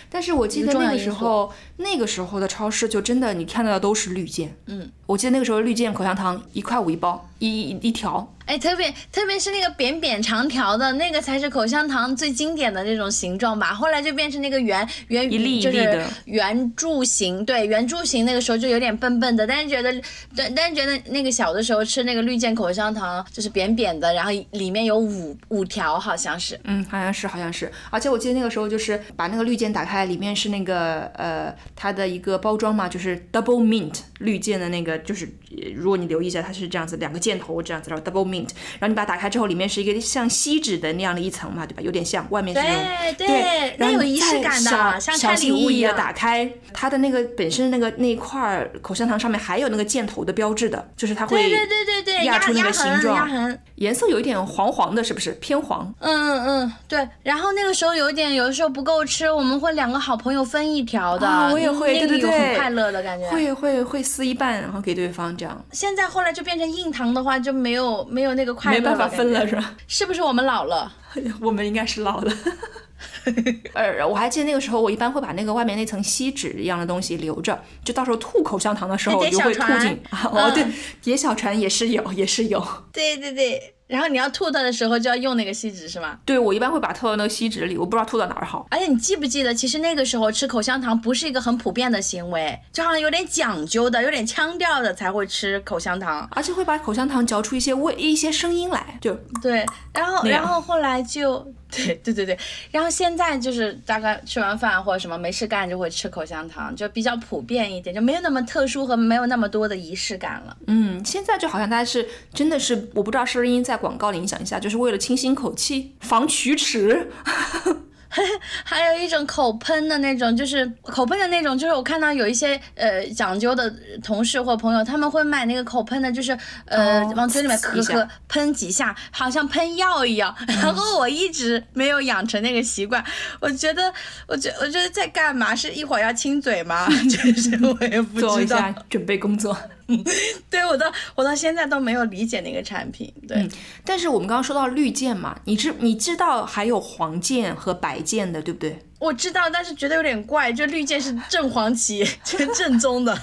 但是我记得那个时候，那个时候的超市就真的你看到的都是绿箭。嗯，我记得那个时候绿箭口香糖一块五一包，一一一条。哎，特别特别是那个扁扁长条的那个才是口香糖最经典的那种形状吧，后来就变成那个圆圆一粒一就是粒的圆柱形，对圆柱形那个时候就有点笨笨的，但是觉得但，但是觉得那个小的时候吃那个绿箭口香糖就是扁扁的，然后里面有五五条好像是，嗯，好像是，好像是。而且我记得那个时候就是把那个绿键打开，里面是那个呃它的一个包装嘛，就是 double mint 绿箭的那个，就是呃如果你留意一下，它是这样子，两个箭头这样子，然后 double mint，然后你把它打开之后，里面是一个像锡纸的那样的一层嘛，对吧？有点像，外面是那种对对，然后那有仪式再感的，小像小心翼翼的礼物一样。打开它的那个本身那个那一块儿口香糖上面还有那个箭头的标志的，就是它会对对对对对，压压出那个形状压痕，颜色有一点黄黄的，是不是偏黄？嗯嗯嗯，对。然后那个时候有一点，有的时候不够吃，我们会两个好朋友分一条的。啊我也会对对对很快乐的感觉。会会会撕一半，然后给对方这样，现在后来就变成硬糖的话，就没有没有那个快乐没办法分了是吧？是不是我们老了？[laughs] 我们应该是老了。[laughs] 呃，我还记得那个时候，我一般会把那个外面那层锡纸一样的东西留着，就到时候吐口香糖的时候我就会吐进。啊哦，嗯对，叠小船也是有，也是有。对对对。然后你要吐它的时候就要用那个锡纸是吗？对我一般会把它吐到那个锡纸里，我不知道吐到哪儿好。而且你记不记得，其实那个时候吃口香糖不是一个很普遍的行为，就好像有点讲究的、有点腔调的才会吃口香糖。而且会把口香糖嚼出一些味、一些声音来，就对，然后然后后来就 [laughs] 对对对对，然后现在就是大概吃完饭或者什么没事干就会吃口香糖，就比较普遍一点，就没有那么特殊和没有那么多的仪式感了。嗯，现在就好像大家是真的是，我不知道是不是因在广告的影响一下，就是为了清新口气、防龋齿。[laughs] [laughs] 还有一种口喷的那种，就是口喷的那种，就是我看到有一些呃讲究的同事或朋友，他们会买那个口喷的，就是呃、哦往嘴里面咳呲一下咳喷几下，好像喷药一样。[laughs] 然后我一直没有养成那个习惯，我觉得，我觉我觉得在干嘛？是一会儿要亲嘴吗？[laughs] 就是我也不知做一下。准备工作。[laughs] 对我到我到现在都没有理解那个产品。对，但是我们刚刚说到绿箭嘛，你知你知道还有黄箭和白箭的，对不对？[laughs] 我知道，但是觉得有点怪，就绿箭是正黄旗，[laughs] 就是正宗的。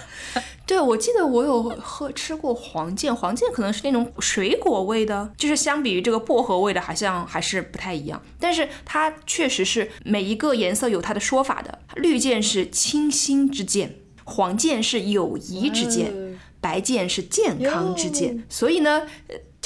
对，我记得我有喝吃过黄箭，黄箭可能是那种水果味的，就是相比于这个薄荷味的，好像还是不太一样。但是它确实是每一个颜色有它的说法的，绿箭是清新之箭，黄箭是友谊之剑，白箭是健康之剑。所以呢。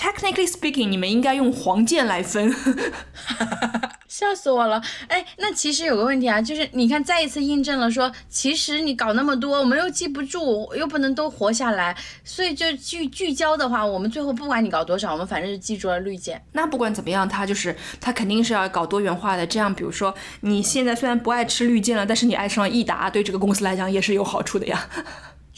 呃 Technically speaking，你们应该用黄剑来分。[laughs] 笑死我了！哎，那其实有个问题啊，就是你看，再一次印证了说，其实你搞那么多，我们又记不住，又不能都活下来，所以就聚聚焦的话，我们最后不管你搞多少，我们反正是记住了绿箭。那不管怎么样，它就是它肯定是要搞多元化的。这样，比如说你现在虽然不爱吃绿箭了，但是你爱上了益达，对这个公司来讲也是有好处的呀。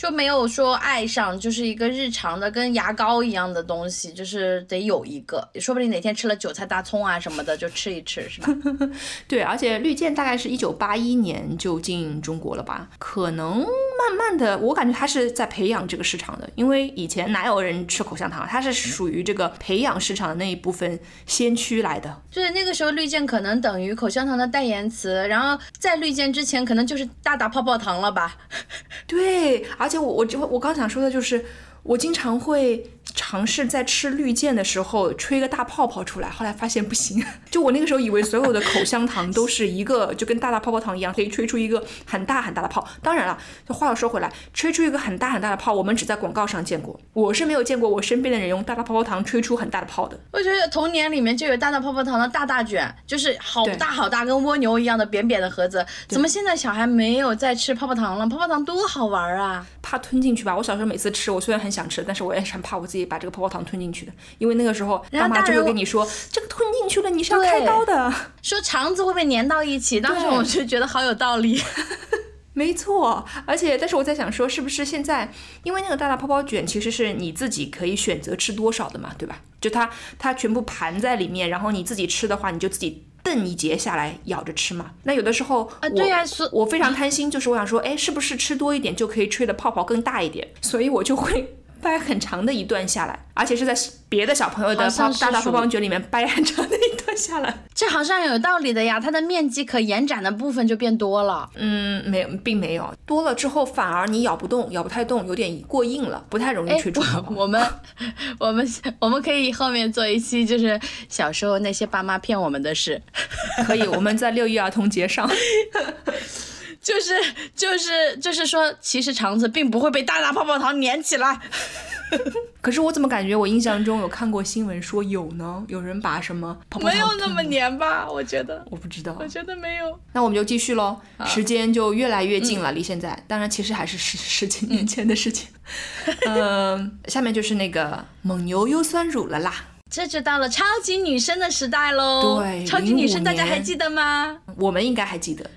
就没有说爱上，就是一个日常的跟牙膏一样的东西，就是得有一个，说不定哪天吃了韭菜、大葱啊什么的，就吃一吃，是吧？[laughs] 对，而且绿箭大概是一九八一年就进中国了吧？可能慢慢慢的，我感觉它是在培养这个市场的，因为以前哪有人吃口香糖啊，它是属于这个培养市场的那一部分先驱来的。就是那个时候绿箭可能等于口香糖的代言词，然后在绿箭之前可能就是大大泡泡糖了吧？[laughs] 对，而且且我我就我刚想说的就是，我经常会尝试在吃绿箭的时候吹个大泡泡出来，后来发现不行。[laughs] 就我那个时候以为所有的口香糖都是一个就跟大大泡泡糖一样，可以吹出一个很大很大的泡。当然了，就话又说回来，吹出一个很大很大的泡，我们只在广告上见过，我是没有见过我身边的人用大大泡泡糖吹出很大的泡的。我觉得童年里面就有大大泡泡糖的大大卷，就是好大好大，跟蜗牛一样的扁扁的盒子。怎么现在小孩没有在吃泡泡糖了？泡泡糖多好玩啊！怕吞进去吧。我小时候每次吃，我虽然很想吃，但是我也是很怕我自己把这个泡泡糖吞进去的，因为那个时候爸妈就会跟你说，这个吞进去了你是要开刀的。说肠子会被粘到一起，当时我就觉得好有道理。[laughs] 没错，而且但是我在想说，是不是现在因为那个大大泡泡卷其实是你自己可以选择吃多少的嘛，对吧？就它它全部盘在里面，然后你自己吃的话，你就自己瞪一节下来咬着吃嘛。那有的时候啊对呀所我非常贪心，就是我想说，哎，是不是吃多一点就可以吹的泡泡更大一点？所以我就会。掰很长的一段下来，而且是在别的小朋友的大大泡泡卷里面掰很长的一段下来。[laughs] 这好像有道理的呀，它的面积可延展的部分就变多了。嗯，没有，并没有多了之后，反而你咬不动，咬不太动，有点过硬了，不太容易哎吹出泡泡。我我们 [laughs] 我们我们可以后面做一期，就是小时候那些爸妈骗我们的事，[laughs] 可以，我们在六一儿童节上，就是就是就是说，其实肠子并不会被大大泡泡糖粘起来。[laughs] 可是我怎么感觉我印象中有看过新闻说有呢？有人把什么泡泡没有那么粘吧？我觉得，我不知道我。觉得没有。那我们就继续喽，时间就越来越近了，离现在，当然其实还是十十几年前的事情。嗯、下面就是那个蒙牛优酸乳了啦。这就到了超级女生的时代喽。对超级女生大家还记得吗？我们应该还记得，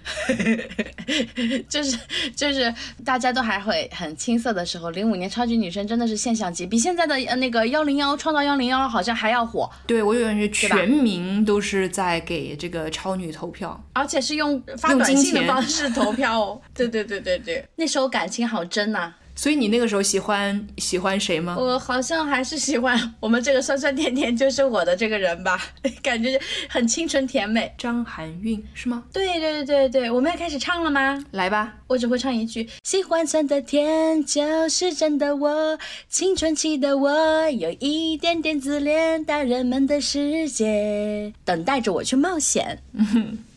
[laughs] 就是就是大家都还会很青涩的时候，零五年超级女生真的是现象级，比现在的呃那个幺零幺创造幺零幺好像还要火，对我有感觉全民都是在给这个超女投票。而且是用发短信的方式投票哦。对对对对对，[laughs] 那时候感情好真呐、所以你那个时候喜欢喜欢谁吗？我好像还是喜欢我们这个酸酸甜甜就是我的这个人吧，[laughs] 感觉很清纯甜美。张含韵是吗？对对对对对，我们要开始唱了吗？来吧，我只会唱一句：喜欢酸的甜，就是真的我，青春期的我，有一点点自恋，大人们的世界等待着我去冒险。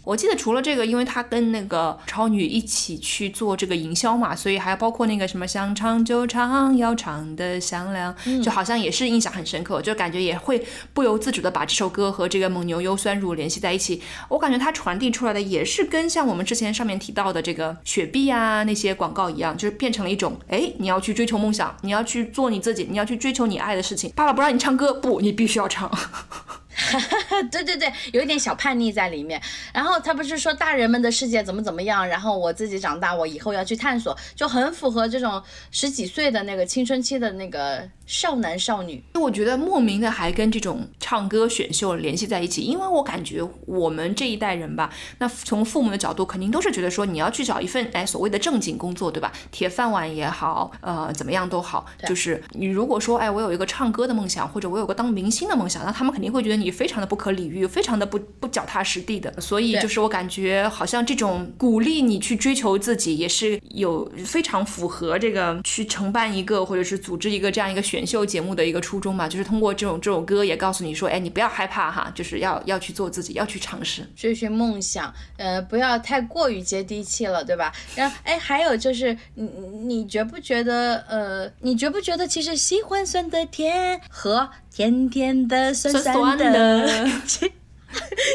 我记得除了这个，因为他跟那个超女一起去做这个营销嘛，所以还包括那个什么想唱就唱，要唱的响亮，就好像也是印象很深刻，就感觉也会不由自主的把这首歌和这个蒙牛优酸乳联系在一起。我感觉它传递出来的也是跟像我们之前上面提到的这个雪碧啊那些广告一样，就是变成了一种，哎，你要去追求梦想，你要去做你自己，你要去追求你爱的事情。爸爸不让你唱歌，不，你必须要唱。[laughs] [laughs] 对对对，有一点小叛逆在里面。然后他不是说大人们的世界怎么怎么样，然后我自己长大，我以后要去探索，就很符合这种十几岁的那个青春期的那个少男少女。我觉得莫名的还跟这种唱歌选秀联系在一起，因为我感觉我们这一代人吧，那从父母的角度肯定都是觉得说你要去找一份哎所谓的正经工作，对吧？铁饭碗也好，呃怎么样都好，就是你如果说哎我有一个唱歌的梦想，或者我有个当明星的梦想，那他们肯定会觉得你非常的不可理喻，非常的不不脚踏实地的。所以就是我感觉好像这种鼓励你去追求自己，也是有非常符合这个去承办一个或者是组织一个这样一个选秀节目的一个初衷嘛，就是通过这种这首歌也告诉你说，哎，你不要害怕哈，就是要要去做自己，要去尝试。追寻梦想，呃，不要太过于接地气了，对吧？然后，哎，还有就是，你你觉不觉得，呃，你觉不觉得其实喜欢酸的甜和甜甜的酸酸的 [laughs]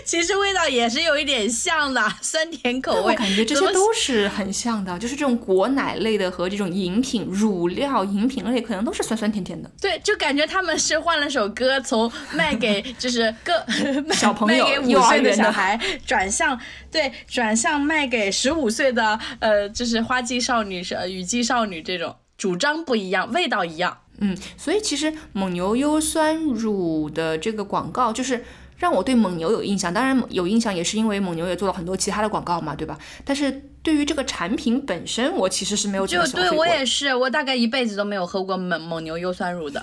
其 [laughs] 其实味道也是有一点像的，[laughs] 酸甜口味。我感觉这些都是很像的，就是这种果奶类的和这种饮品、乳料、饮品类，可能都是酸酸甜甜的。对，就感觉他们是换了首歌，从卖给就是各 [laughs] 小朋友卖给五岁的小孩，转向对转向卖给十五岁的呃，就是花季少女、是呃雨季少女这种，主张不一样，味道一样。嗯，所以其实蒙牛优酸乳的这个广告，就是让我对蒙牛有印象。当然有印象也是因为蒙牛也做了很多其他的广告嘛，对吧？但是对于这个产品本身，我其实是没有怎就对我。也是，我大概一辈子都没有喝过蒙蒙牛优酸乳的。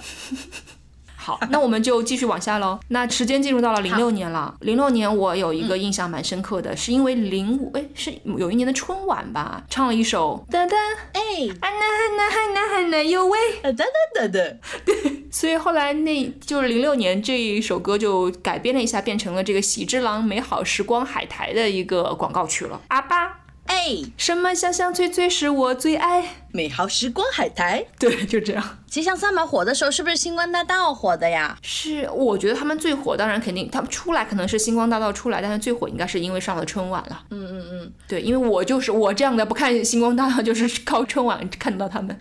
好，那我们就继续往下喽。那时间进入到了零六年了。零六年我有一个印象蛮深刻的，是因为零五哎是有一年的春晚吧，唱了一首噔噔哎，啊那那嗨那嗨那哟喂，呃等等等等，所以后来那就是零六年这一首歌就改编了一下，变成了这个喜之郎美好时光海苔的一个广告曲了。阿巴，哎，什么香香脆脆是我最爱。美好时光海苔。对，就这样。吉祥三宝火的时候，是不是星光大道火的呀？是，我觉得他们最火，当然肯定他们出来可能是星光大道出来，但是最火应该是因为上了春晚了。嗯嗯嗯，对，因为我就是我这样的不看星光大道，就是靠春晚看到他们。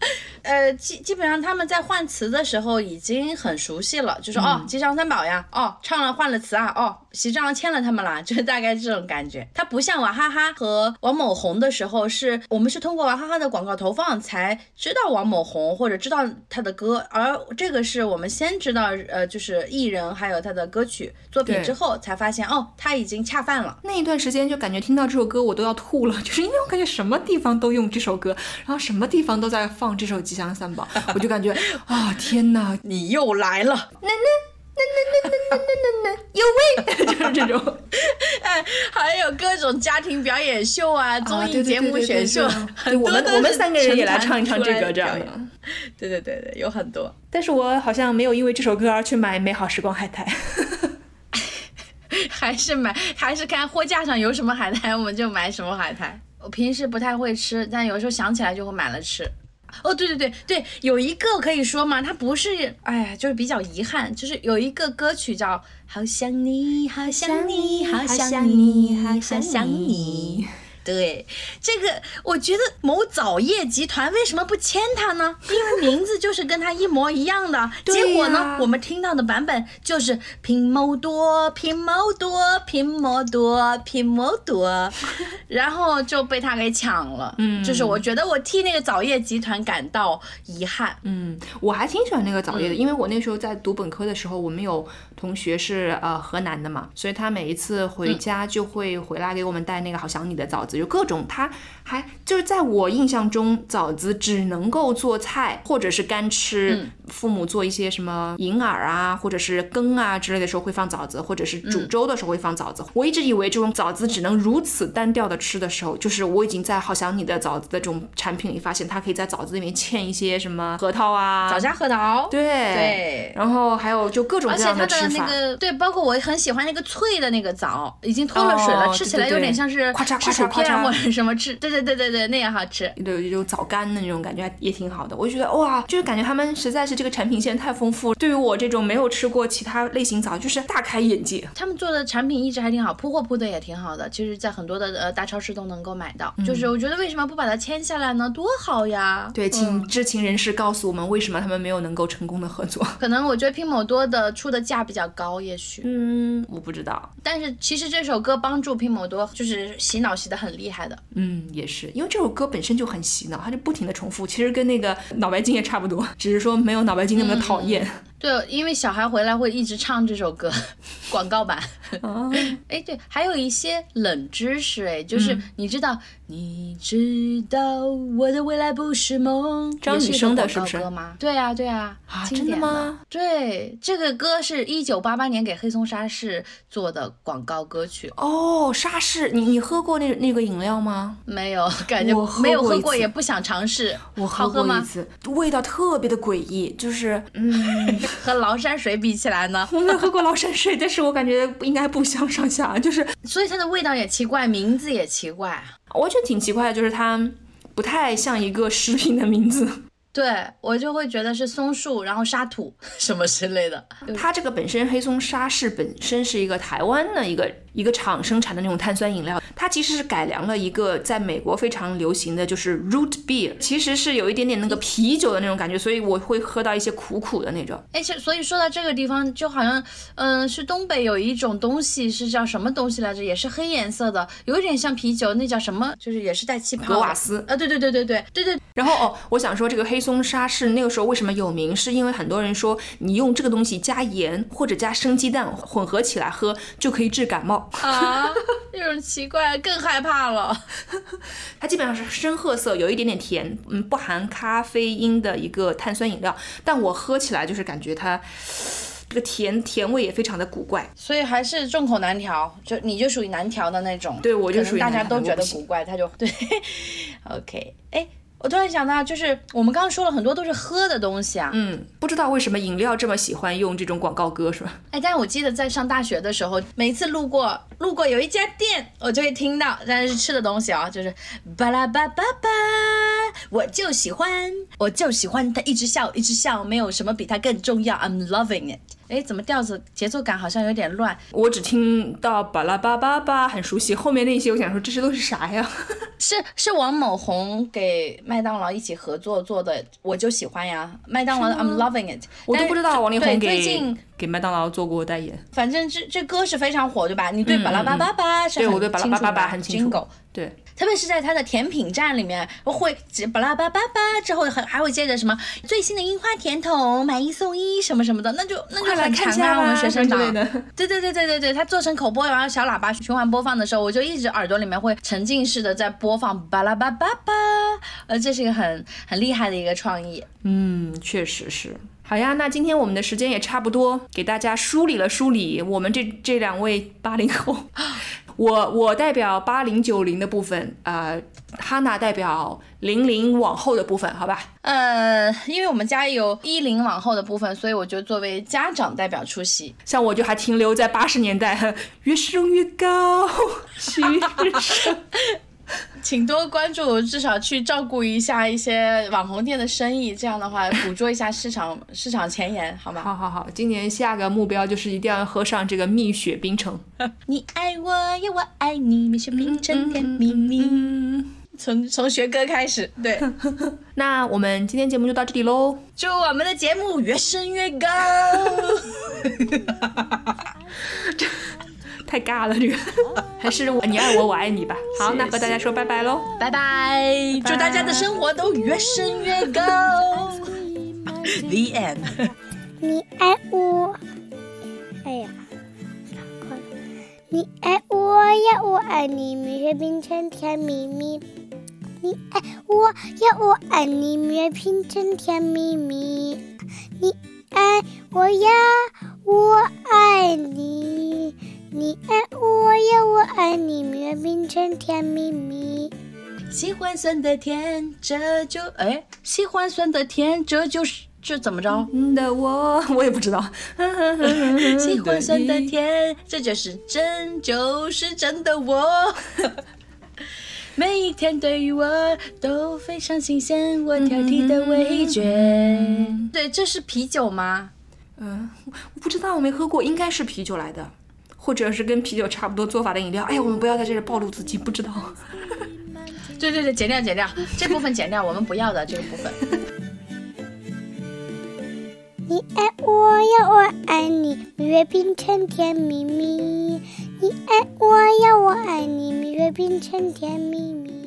[laughs] 呃，基基本上他们在换词的时候已经很熟悉了，就说、哦，吉祥三宝呀，哦，唱了换了词啊，哦，喜之郎签了他们啦，[laughs] 就是大概这种感觉。它不像娃哈哈和王某红的时候是，我们是通过娃哈哈的广告投放才知道王某红或者知道他的歌，而这个是我们先知道呃，就是艺人还有他的歌曲作品之后，才发现哦，他已经恰饭了。那一段时间就感觉听到这首歌我都要吐了，[laughs] 就是因为我感觉什么地方都用这首歌，然后什么地方都在放这首《吉祥三宝》，[laughs] 我就感觉啊、天哪，你又来了，有味，[laughs] 就是这种。哎，还有各种家庭表演秀啊，综艺节目选秀，我们我们三个人也来唱一唱这个这样的。对对对对，有很多。但是我好像没有因为这首歌而去买美好时光海苔。[laughs] 还是买，还是看货架上有什么海苔，我们就买什么海苔。我平时不太会吃，但有时候想起来就会买了吃。哦，对对对对，有一个可以说嘛，它不是，哎呀，就是比较遗憾，就是有一个歌曲叫《好想你，好想你，好想你，好想你》。对，这个我觉得某早业集团为什么不签他呢？因为名字就是跟他一模一样的。[laughs] 对结果呢，我们听到的版本就是拼某多，拼某多，拼某多，拼某多，[laughs] 然后就被他给抢了。嗯，就是我觉得我替那个早业集团感到遗憾。嗯，我还挺喜欢那个早业的，因为我那时候在读本科的时候，我们有同学是呃河南的嘛，所以他每一次回家就会回来给我们带那个好想你的枣子，就各种他还就是在我印象中，枣子只能够做菜或者是干吃，父母做一些什么银耳啊或者是羹啊之类的时候会放枣子，或者是煮粥的时候会放枣子。我一直以为这种枣子只能如此单调的吃的时候，就是我已经在好想你的枣子的这种产品里发现，它可以在枣子里面嵌一些什么核桃啊，枣夹核桃，对对然后还有就各种各样而且它。的那个对，包括我很喜欢那个脆的那个枣，已经脱了水了，哦吃起来有点像是咔嚓吃薯咔嚓咔嚓片或者什么吃，对对对对对对，那也好吃。对，有枣干的那种感觉也挺好的。我就觉得哇，就是感觉他们实在是这个产品线太丰富，对于我这种没有吃过其他类型枣，就是大开眼界。他们做的产品一直还挺好，铺货铺的也挺好的，其实在很多的呃大超市都能够买到。就是我觉得为什么不把它签下来呢？多好呀！对，请知情人士告诉我们为什么他们没有能够成功的合作。可能我觉得拼某多的出的价比较高，也许。嗯，我不知道。但是其实这首歌帮助拼某多就是洗脑洗的很厉害的。嗯，也是，因为这首歌本身就很洗脑，它就不停的重复，其实跟那个脑白金也差不多，只是说没有脑白金那么的讨厌。对，因为小孩回来会一直唱这首歌，[laughs] 广告版。哦，哎，对，还有一些冷知识，哎，就是嗯你知道，你知道我的未来不是梦，张雨生的是不是歌吗？对啊，对啊，啊真的吗？对，这个歌是一九八八年给黑松沙士做的广告歌曲，哦，沙士，你你喝过那那个饮料吗？没有感觉我没有喝过，也不想尝试。我好喝吗？喝过一次，味道特别的诡异，就是嗯，和崂山水比起来呢，我没有喝过崂山水，但是我感觉应该不相上下，就是 [laughs] 所以它的味道也奇怪，名字也奇怪。我觉得挺奇怪的，就是它不太像一个食品的名字。[laughs] 对我就会觉得是松树，然后沙土 [laughs] 什么之类的。它这个本身黑松沙是本身是一个台湾的一个一个厂生产的那种碳酸饮料，它其实是改良了一个在美国非常流行的就是 root beer，其实是有一点点那个啤酒的那种感觉，所以我会喝到一些苦苦的那种。哎，其实所以说到这个地方，就好像，嗯、是东北有一种东西是叫什么东西来着？也是黑颜色的，有一点像啤酒，那叫什么？就是也是带气泡的。格瓦斯啊，对对对对对对对，然后哦，我想说这个黑松沙是那个时候为什么有名，是因为很多人说你用这个东西加盐或者加生鸡蛋混合起来喝就可以治感冒。啊，这种奇怪，更害怕了。[laughs] 它基本上是深褐色，有一点点甜，嗯，不含咖啡因的一个碳酸饮料，但我喝起来就是感觉它这个甜甜味也非常的古怪。所以还是众口难调，就你就属于难调的那种。对我就属于大家都觉得古怪，他就对。[laughs] OK，哎，我突然想到，就是我们刚刚说了很多都是喝的东西啊，嗯，不知道为什么饮料这么喜欢用这种广告歌是吧？哎，但是我记得在上大学的时候，每一次路过路过有一家店，我就会听到，但是吃的东西啊，就是巴拉巴巴巴，我就喜欢，我就喜欢他一直笑一直笑，没有什么比他更重要，I'm loving it。哎，怎么调子节奏感好像有点乱？我只听到巴拉巴巴巴很熟悉，后面那些我想说这些都是啥呀？[laughs] 是是王某红给麦当劳一起合作做的，我就喜欢呀。麦当劳的 I'm loving it，我都不知道王力宏对最给近给麦当劳做过代言。反正这这歌是非常火，对吧？你对巴拉巴巴巴是很对我对巴拉巴巴巴很清楚对，特别是在它的甜品站里面，会巴拉巴巴巴之后还还会接着什么最新的樱花甜筒买一送一什么什么的，那就那就来很馋啊！看一下我们学生党的。对对对对对对，它做成口播，然后小喇叭循环播放的时候，我就一直耳朵里面会沉浸式的在播放巴拉巴巴巴，呃，这是一个很很厉害的一个创意。嗯，确实是。好呀，那今天我们的时间也差不多，给大家梳理了梳理我们这这两位八零后，[laughs] 我我代表八零九零的部分，呃，哈娜代表零零往后的部分，好吧？呃，因为我们家有一零往后的部分，所以我就作为家长代表出席。像我就还停留在八十年代，[laughs] 越升越高，[laughs] 旭日升。[laughs] 请多关注，至少去照顾一下一些网红店的生意，这样的话捕捉一下市场市场前沿，好吗？好好好，今年下个目标就是一定要喝上这个蜜雪冰城。你爱我呀，我爱你，蜜雪冰城甜蜜蜜。嗯，从从学歌开始，对，[laughs] 那我们今天节目就到这里喽。祝我们的节目越升越高。[laughs] 太尬了，这个 [laughs] 还是我你爱我，我爱你吧。[laughs] 好，那和大家说拜拜喽。拜拜，祝大家的生活都越升越高。The end。[laughs] 你爱我，哎呀。你爱我呀，我爱你，蜜月冰城甜蜜蜜。你爱我呀，我爱你，蜜月冰城甜蜜蜜。你爱我呀，我爱你。你爱我呀，我爱你，蜜月冰城甜蜜蜜。喜欢酸的甜，这就哎，喜欢酸的甜，这就是这怎么着？的我，我也不知道。喜欢酸的甜，这就是真，就是真的我。每一天对于我都非常新鲜，我挑剔的味觉。对，这是啤酒吗？嗯，我不知道，我没喝过，应该是啤酒来的，或者是跟啤酒差不多做法的饮料。哎呀，我们不要在这里暴露自己，不知道。[laughs] 对对对，减掉减掉，这部分减掉，我们不要的这个部分。你爱我呀，我爱你，蜜月冰城甜蜜蜜。你爱我呀，我爱你，蜜月冰城甜蜜蜜。